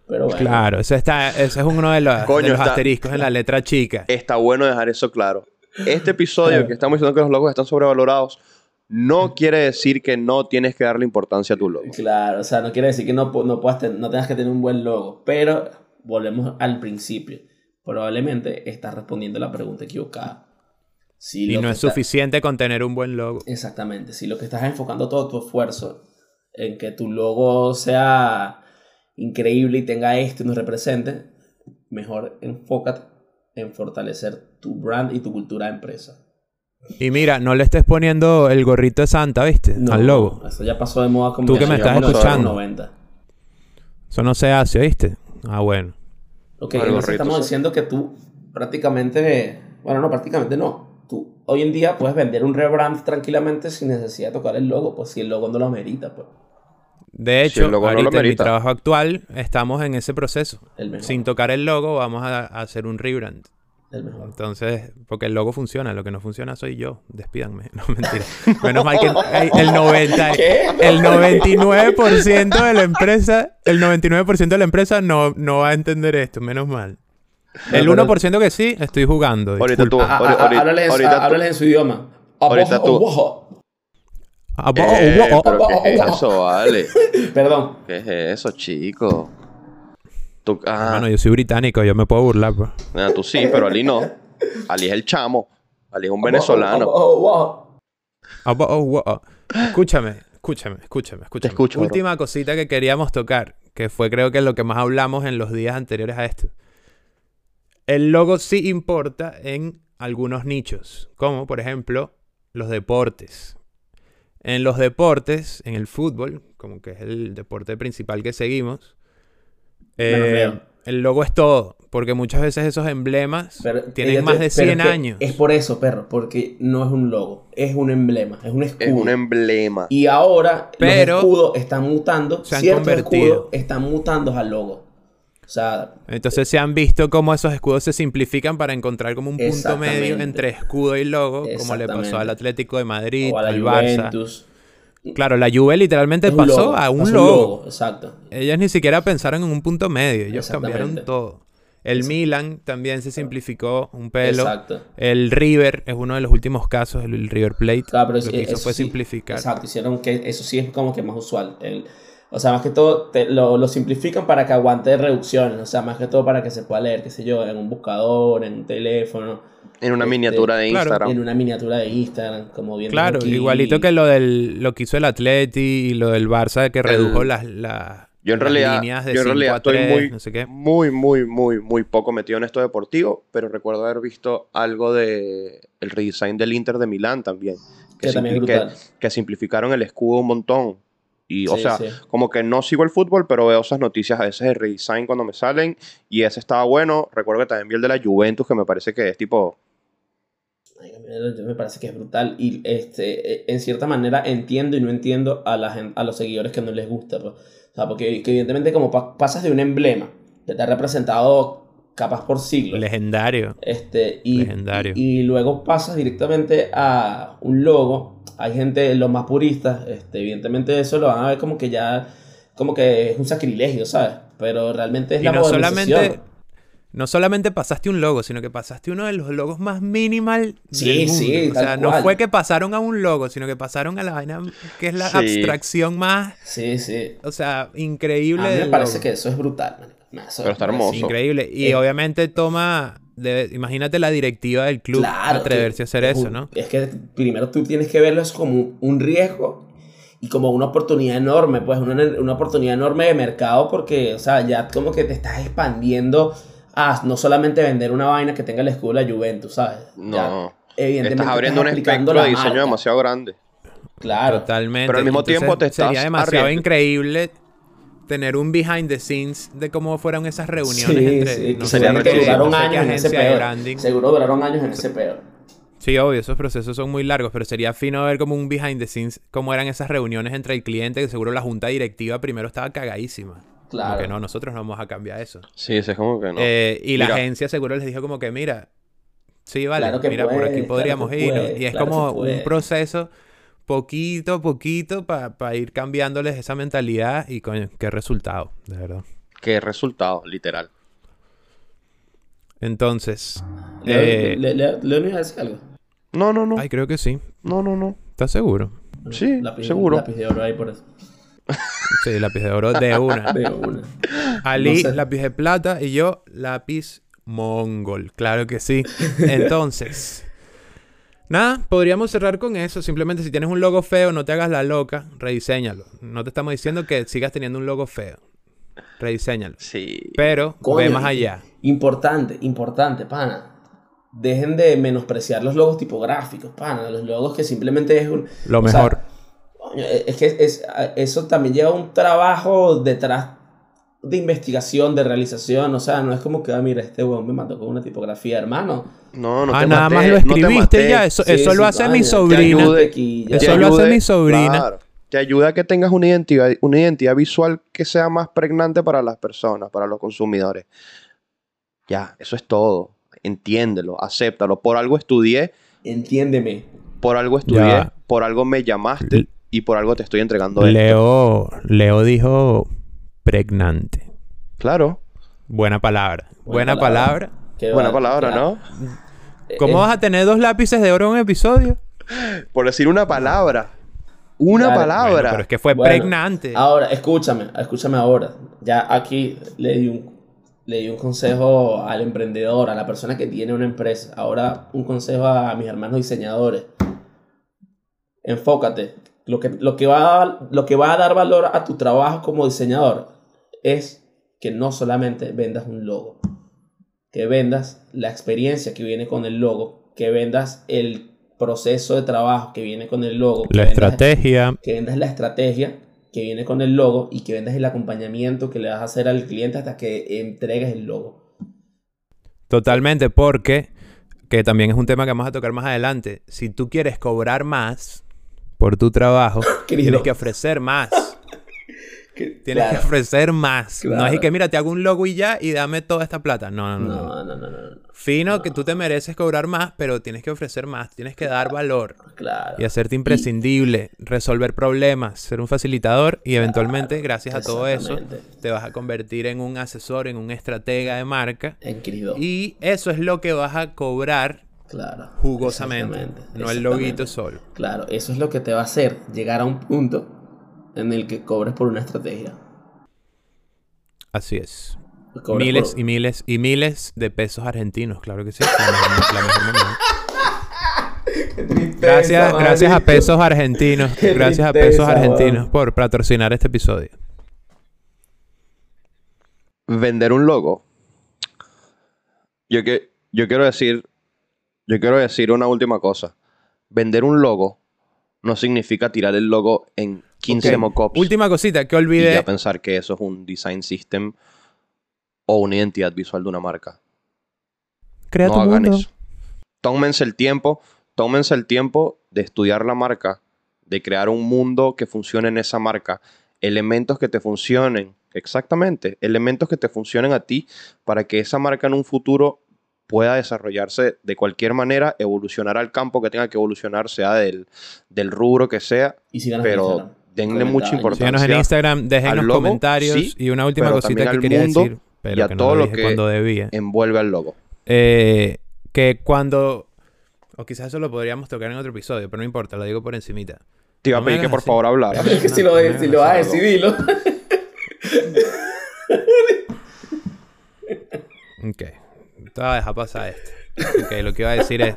S3: Pero bueno.
S1: Claro, eso, está, ese es uno de los,
S2: Coño,
S1: de los
S2: está-
S1: asteriscos en la letra chica.
S2: Está bueno dejar eso claro. Este episodio
S3: Claro.
S2: que estamos diciendo que los logos están sobrevalorados, no quiere decir que no tienes que darle importancia a tu logo.
S3: Claro, o sea, no quiere decir que no, no, puedas ten- no tengas que tener un buen logo, pero volvemos al principio. Probablemente estás respondiendo la pregunta equivocada. Si
S1: Y no es
S3: está-
S1: suficiente con tener un buen logo.
S3: Exactamente, si lo que estás enfocando todo tu esfuerzo en que tu logo sea increíble y tenga esto y nos represente, mejor enfócate en fortalecer tu brand y tu cultura de empresa.
S1: Y mira, no le estés poniendo el gorrito de Santa, ¿viste? Al logo.
S3: Eso ya pasó de moda como
S1: Tú que
S3: en
S1: me
S3: los
S2: estás
S3: años
S1: escuchando.
S3: 90.
S1: Eso no se hace, ¿viste? Ah, bueno.
S3: Ok, entonces
S2: gorrito,
S3: estamos
S2: sí.
S3: diciendo que tú prácticamente, bueno, no, prácticamente no. Tú hoy en día puedes vender un rebrand tranquilamente sin necesidad de tocar el logo, pues si el logo no lo amerita, pues
S1: De hecho,
S2: el logo no
S1: ahorita en mi trabajo actual estamos en ese proceso. Sin tocar el logo, vamos a, a hacer un rebrand.
S3: El mejor.
S1: Entonces, porque el logo funciona, lo que no funciona soy yo. Despídanme. No, mentira. Menos mal que el, el 90,
S3: ¿Qué?
S1: el 99% de la empresa, el 99% de la empresa no, no va a entender esto, menos mal. El
S3: No, pero-
S1: 1% que sí, estoy jugando.
S2: Ahorita tú-
S1: disculpa.
S3: Ah, ah, ah, háblales, en- háblales su idioma.
S2: Ahorita tú- Eh, pero ¿qué es eso, vale?
S3: Perdón.
S2: ¿Qué es eso, chico? Tú, ah,
S1: Hermano, yo soy británico, yo me puedo burlar, pues.
S2: ah, tú sí, pero Ali no. Ali es el chamo. Ali es un venezolano.
S1: Escúchame, escúchame, escúchame, escúchame.
S2: escucho, bro.
S1: Última cosita que queríamos tocar, que fue creo que lo que más hablamos en los días anteriores a esto. El logo sí importa en algunos nichos, como por ejemplo los deportes. En los deportes, en el fútbol, como que es el deporte principal que seguimos, eh, el logo es todo, porque muchas veces esos emblemas
S3: Pero
S1: tienen
S3: ella
S1: más de
S3: pero
S1: 100
S3: es que
S1: años.
S3: Es por eso, perro, porque no es un logo, es un emblema, es un escudo.
S2: Es un emblema.
S3: Y ahora
S1: Pero-
S3: los escudos están mutando,
S1: Se han convertido.
S3: escudos están mutando al logo. O sea,
S1: Entonces se han visto cómo esos escudos se simplifican para encontrar como un punto medio entre escudo y logo, como le pasó al Atlético de Madrid,
S3: o a la
S1: al Barça. Claro, la Juve literalmente pasó
S3: logo,
S1: a un
S3: pasó
S1: logo.
S3: Exacto.
S1: Ellos ni siquiera pensaron en un punto medio, ellos cambiaron todo. El Milan también se simplificó un pelo.
S3: Exacto.
S1: El River es uno de los últimos casos, el River Plate.
S3: Claro, pero
S1: lo
S3: es-
S1: que hizo
S3: eso
S1: fue
S3: sí,
S1: simplificar.
S3: Exacto, hicieron que eso sí es como que más usual. El- o sea, más que todo te- lo, lo simplifican para que aguante reducciones. O sea, más que todo para que se pueda leer, qué sé yo, en un buscador, en un teléfono,
S2: En una
S3: Este,
S2: miniatura de
S1: claro,
S2: Instagram.
S3: en una miniatura de Instagram, como bien
S1: Claro,
S3: aquí.
S1: igualito que lo del lo que hizo el Atleti y lo del Barça que redujo
S2: El-
S1: las, las,
S2: Yo en
S1: las
S2: realidad,
S1: líneas de
S2: yo en
S1: 5
S2: realidad estoy
S1: 3,
S2: muy,
S1: no sé qué.
S2: muy, muy, muy, muy poco metido en esto deportivo, pero recuerdo haber visto algo de el redesign del Inter de Milán también.
S3: Que también es
S2: simpli- que-
S3: brutal.
S2: que simplificaron el escudo un montón. Y, o sea,
S3: sí.
S2: como que no sigo el fútbol, pero veo esas noticias a veces de redesign cuando me salen. Y ese estaba bueno. Recuerdo que también vi el de la Juventus, que me parece que es tipo.
S3: Mí me- parece que es brutal y este eh, en cierta manera entiendo y no entiendo a la gen- a los seguidores que no les gusta pues. o sea porque que evidentemente como pa- pasas de un emblema que te ha representado capaz por siglos
S1: Legendario.
S3: este y,
S1: Legendario.
S3: y, y luego pasas directamente a un logo hay gente los más puristas este evidentemente eso lo van a ver como que ya como que es un sacrilegio sabes pero realmente es
S1: Y
S3: la
S1: no
S3: modernización.
S1: solamente, no solamente pasaste un logo, sino que pasaste uno de los logos más minimal
S3: Sí,
S1: del mundo.
S3: sí,
S1: O
S3: tal
S1: sea, no
S3: cual.
S1: fue que pasaron a un logo, sino que pasaron a la vaina que es la
S2: Sí.
S1: abstracción más,
S3: sí sí
S1: o sea, increíble.
S3: a mí me parece
S1: logo.
S3: que eso es brutal man. No, eso
S2: Pero está
S3: parece-
S2: hermoso.
S1: Increíble. Y
S3: Eh.
S1: obviamente toma, de- imagínate la directiva del club
S3: Claro,
S1: atreverse
S3: que-
S1: a hacer
S3: es
S1: eso,
S3: un-
S1: ¿no?
S3: Es que primero tú tienes que verlo como un riesgo y como una oportunidad enorme, pues una, una oportunidad enorme de mercado porque, o sea, ya como que te estás expandiendo a no solamente vender una vaina que tenga el escudo de la Juventus, ¿sabes? Ya,
S2: No.
S3: evidentemente
S2: Estás abriendo un espectro de diseño
S3: marca.
S2: demasiado grande.
S3: Claro.
S1: Totalmente.
S2: Pero al mismo
S1: Entonces,
S2: tiempo te estás
S1: Sería demasiado increíble tener un behind the scenes de cómo fueron esas reuniones
S3: Sí,
S1: entre
S3: sí,
S1: no
S2: sería
S3: que duraron
S1: no sé qué
S3: años en ese peor. Seguro duraron años en ese peor.
S1: Sí, obvio, esos procesos son muy largos, pero sería fino ver como un behind the scenes, cómo eran esas reuniones entre el cliente, que seguro la junta directiva primero estaba cagadísima.
S3: Claro.
S1: Como que no, nosotros no vamos a cambiar eso.
S2: Sí, ese es como que no.
S1: Eh, y la agencia seguro les dijo como que, mira, sí, vale,
S3: Claro
S1: mira, por aquí podríamos ir. Y es como un proceso poquito a poquito para ir cambiándoles esa mentalidad y coño, qué resultado, de verdad.
S2: Qué resultado, literal.
S1: Entonces,
S3: Leo,
S1: eh,
S3: Le- Le- Leo, ¿no iba a decir algo?
S2: No, no, no.
S1: ay, creo que sí.
S2: No, no, no.
S1: ¿Estás seguro?
S2: Sí,
S3: Lápiz-
S2: seguro.
S3: Lápiz de oro ahí por eso.
S1: Sí, lápiz de oro de una.
S3: De una.
S1: Ali,
S3: No sé.
S1: lápiz de plata y yo, lápiz mongol. Claro que sí. Entonces, nada, podríamos cerrar con eso. Simplemente si tienes un logo feo, no te hagas la loca, rediseñalo. No te estamos diciendo que sigas teniendo un logo feo. Rediseñalo.
S2: Sí.
S1: Pero
S3: Coño,
S1: ve más allá.
S3: Importante, importante, pana. Dejen de menospreciar los logos tipográficos, pana. Los logos que simplemente es un.
S1: Lo
S3: sea,
S1: mejor.
S3: Es que es, eso también lleva un trabajo detrás de investigación, de realización. O sea, no es como que, ah, mira, este weón me mató con una tipografía, hermano.
S2: No, no
S1: ah,
S2: te
S1: nada
S2: maté,
S1: más lo escribiste ya. Eso,
S3: Sí,
S1: eso
S3: sí,
S1: lo hace mi sobrina.
S2: ayude.
S3: Aquí,
S2: Te
S1: Eso lo hace mi sobrina.
S2: claro, te ayuda a que tengas una identidad, una identidad visual que sea más pregnante para las personas, para los consumidores. Ya, eso es todo. entiéndelo, acéptalo. Por algo estudié,
S3: Entiéndeme.
S2: por algo estudié,
S1: Ya.
S2: por algo me llamaste
S1: L-
S2: y por algo te estoy entregando esto.
S1: Leo, Leo dijo pregnante.
S2: Claro,
S1: Buena palabra. Buena,
S3: Buena
S1: palabra.
S3: palabra. Qué
S2: buena palabra,
S3: claro.
S2: ¿no?
S1: ¿Cómo
S3: Eh,
S1: vas a tener dos lápices de oro en un episodio?
S2: Por decir una palabra. Una
S3: Claro.
S2: palabra.
S1: Bueno, pero es que fue
S3: Bueno,
S1: pregnante.
S3: Ahora, escúchame, escúchame ahora. Ya aquí le di un, le di un consejo al emprendedor, a la persona que tiene una empresa. Ahora un consejo a mis hermanos diseñadores. Enfócate. Lo que, lo, que va a, lo que va a dar valor a tu trabajo como diseñador es que no solamente vendas un logo, que vendas la experiencia que viene con el logo, que vendas el proceso de trabajo que viene con el logo, que
S1: La
S3: vendas-
S1: estrategia.
S3: que vendas la estrategia que viene con el logo y que vendas el acompañamiento que le vas a hacer al cliente hasta que entregues el logo.
S1: Totalmente, porque, que también es un tema que vamos a tocar más adelante, si tú quieres cobrar más por tu trabajo,
S3: Querido.
S1: tienes que ofrecer más.
S3: Que-
S1: Tienes que ofrecer más. No es que, mira, te hago un logo y ya y dame toda esta plata. No, no, no. no.
S3: No, no, no, no, no.
S1: Fino que tú te mereces cobrar más, pero tienes que ofrecer más. Tienes que dar valor
S3: Claro.
S1: y hacerte imprescindible, resolver problemas, ser un facilitador y eventualmente, gracias a todo eso, te vas a convertir en un asesor, en un estratega de marca.
S3: En querido.
S1: Y eso es lo que vas a cobrar
S3: Claro.
S1: jugosamente, no el loguito solo.
S3: Claro, eso es lo que te va a hacer llegar a un punto en el que cobres por una estrategia.
S1: Así es.
S3: Cobres
S1: Miles
S3: por-
S1: y miles y miles de pesos argentinos, claro que sí. La mejor, la mejor
S3: tristeza,
S1: Gracias, gracias a pesos argentinos.
S3: Qué
S1: Gracias a pesos argentinos por patrocinar este episodio.
S2: Vender un logo. Yo, que, yo quiero decir. Yo quiero decir una última cosa. Vender un logo no significa tirar el logo en 15
S1: Ok,
S2: mockups
S1: Última cosita que
S2: y
S1: olvidé.
S2: ya pensar que eso es un design system o una identidad visual de una marca.
S1: Crea
S2: no
S1: tu
S2: hagan
S1: mundo.
S2: eso. Tómense el tiempo, tómense el tiempo de estudiar la marca, de crear un mundo que funcione en esa marca, elementos que te funcionen, exactamente, elementos que te funcionen a ti para que esa marca en un futuro pueda desarrollarse de cualquier manera, evolucionar al campo que tenga que evolucionar, sea del, del rubro que sea,
S3: Y
S2: pero denle mucha importancia.
S1: Síganos en Instagram, déjenos
S2: logo,
S1: comentarios
S2: sí,
S1: y una última cosita que quería
S2: mundo
S1: decir, pero
S2: y a
S1: que
S2: todo
S1: no lo
S2: lo
S1: dije
S2: que-
S1: cuando debía.
S2: Envuelve al logo.
S1: Eh, que cuando o quizás eso lo podríamos tocar en otro episodio, pero no importa, lo digo por encimita.
S2: Te iba a
S1: No
S2: pedir que por
S1: así.
S2: favor hablara.
S3: Es que si lo,
S1: No,
S3: si lo vas a
S2: no.
S3: decir, dilo.
S1: Ok, te voy a dejar pasar esto. Ok, lo que iba a decir es,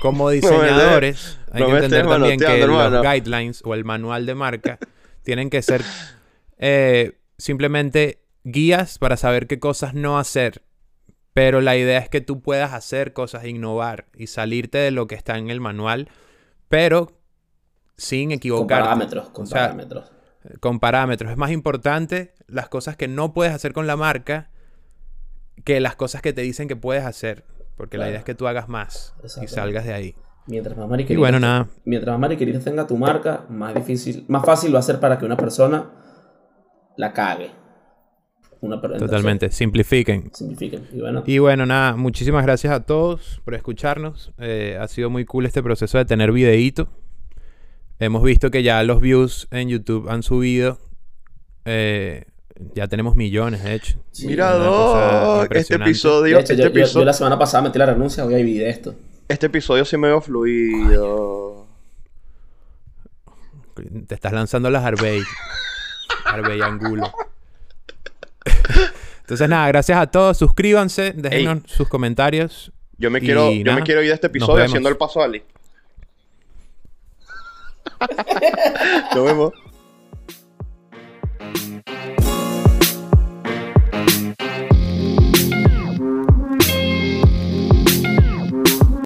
S1: como diseñadores, hay
S2: no
S1: que entender también que los guidelines o el manual de marca tienen que ser eh, simplemente guías para saber qué cosas no hacer. Pero la idea es que tú puedas hacer cosas, innovar y salirte de lo que está en el manual, pero sin
S3: Con
S1: equivocarte.
S3: parámetros, con
S1: O sea,
S3: parámetros.
S1: con parámetros. Es más importante las cosas que no puedes hacer con la marca que las cosas que te dicen que puedes hacer. Porque la idea es que tú hagas más y salgas de ahí.
S3: Mientras más
S1: Y
S3: mariqueritas,
S1: bueno, nada.
S3: mientras más tenga tu marca, más difícil, más fácil va a ser para que una persona la cague. Una
S1: Totalmente. Simplifiquen.
S3: Simplifiquen. Y bueno,
S1: Y bueno, nada. Muchísimas gracias a todos por escucharnos. Eh, ha sido muy cool este proceso de tener videíto. Hemos visto que ya los views en YouTube han subido. Eh, ya tenemos millones, de hecho.
S3: sí.
S2: Mira, Doc, este episodio,
S3: hecho,
S2: este,
S3: yo, yo- yo
S2: episodio
S3: la semana pasada metí la renuncia, hoy hay de esto.
S2: este episodio sí me veo fluido.
S1: Te estás lanzando las Arbey. Arbey Angulo. Entonces, nada, gracias a todos. Suscríbanse, déjenos sus comentarios.
S2: Yo me quiero, yo me quiero ir de este episodio haciendo el paso a Ali. Nos vemos.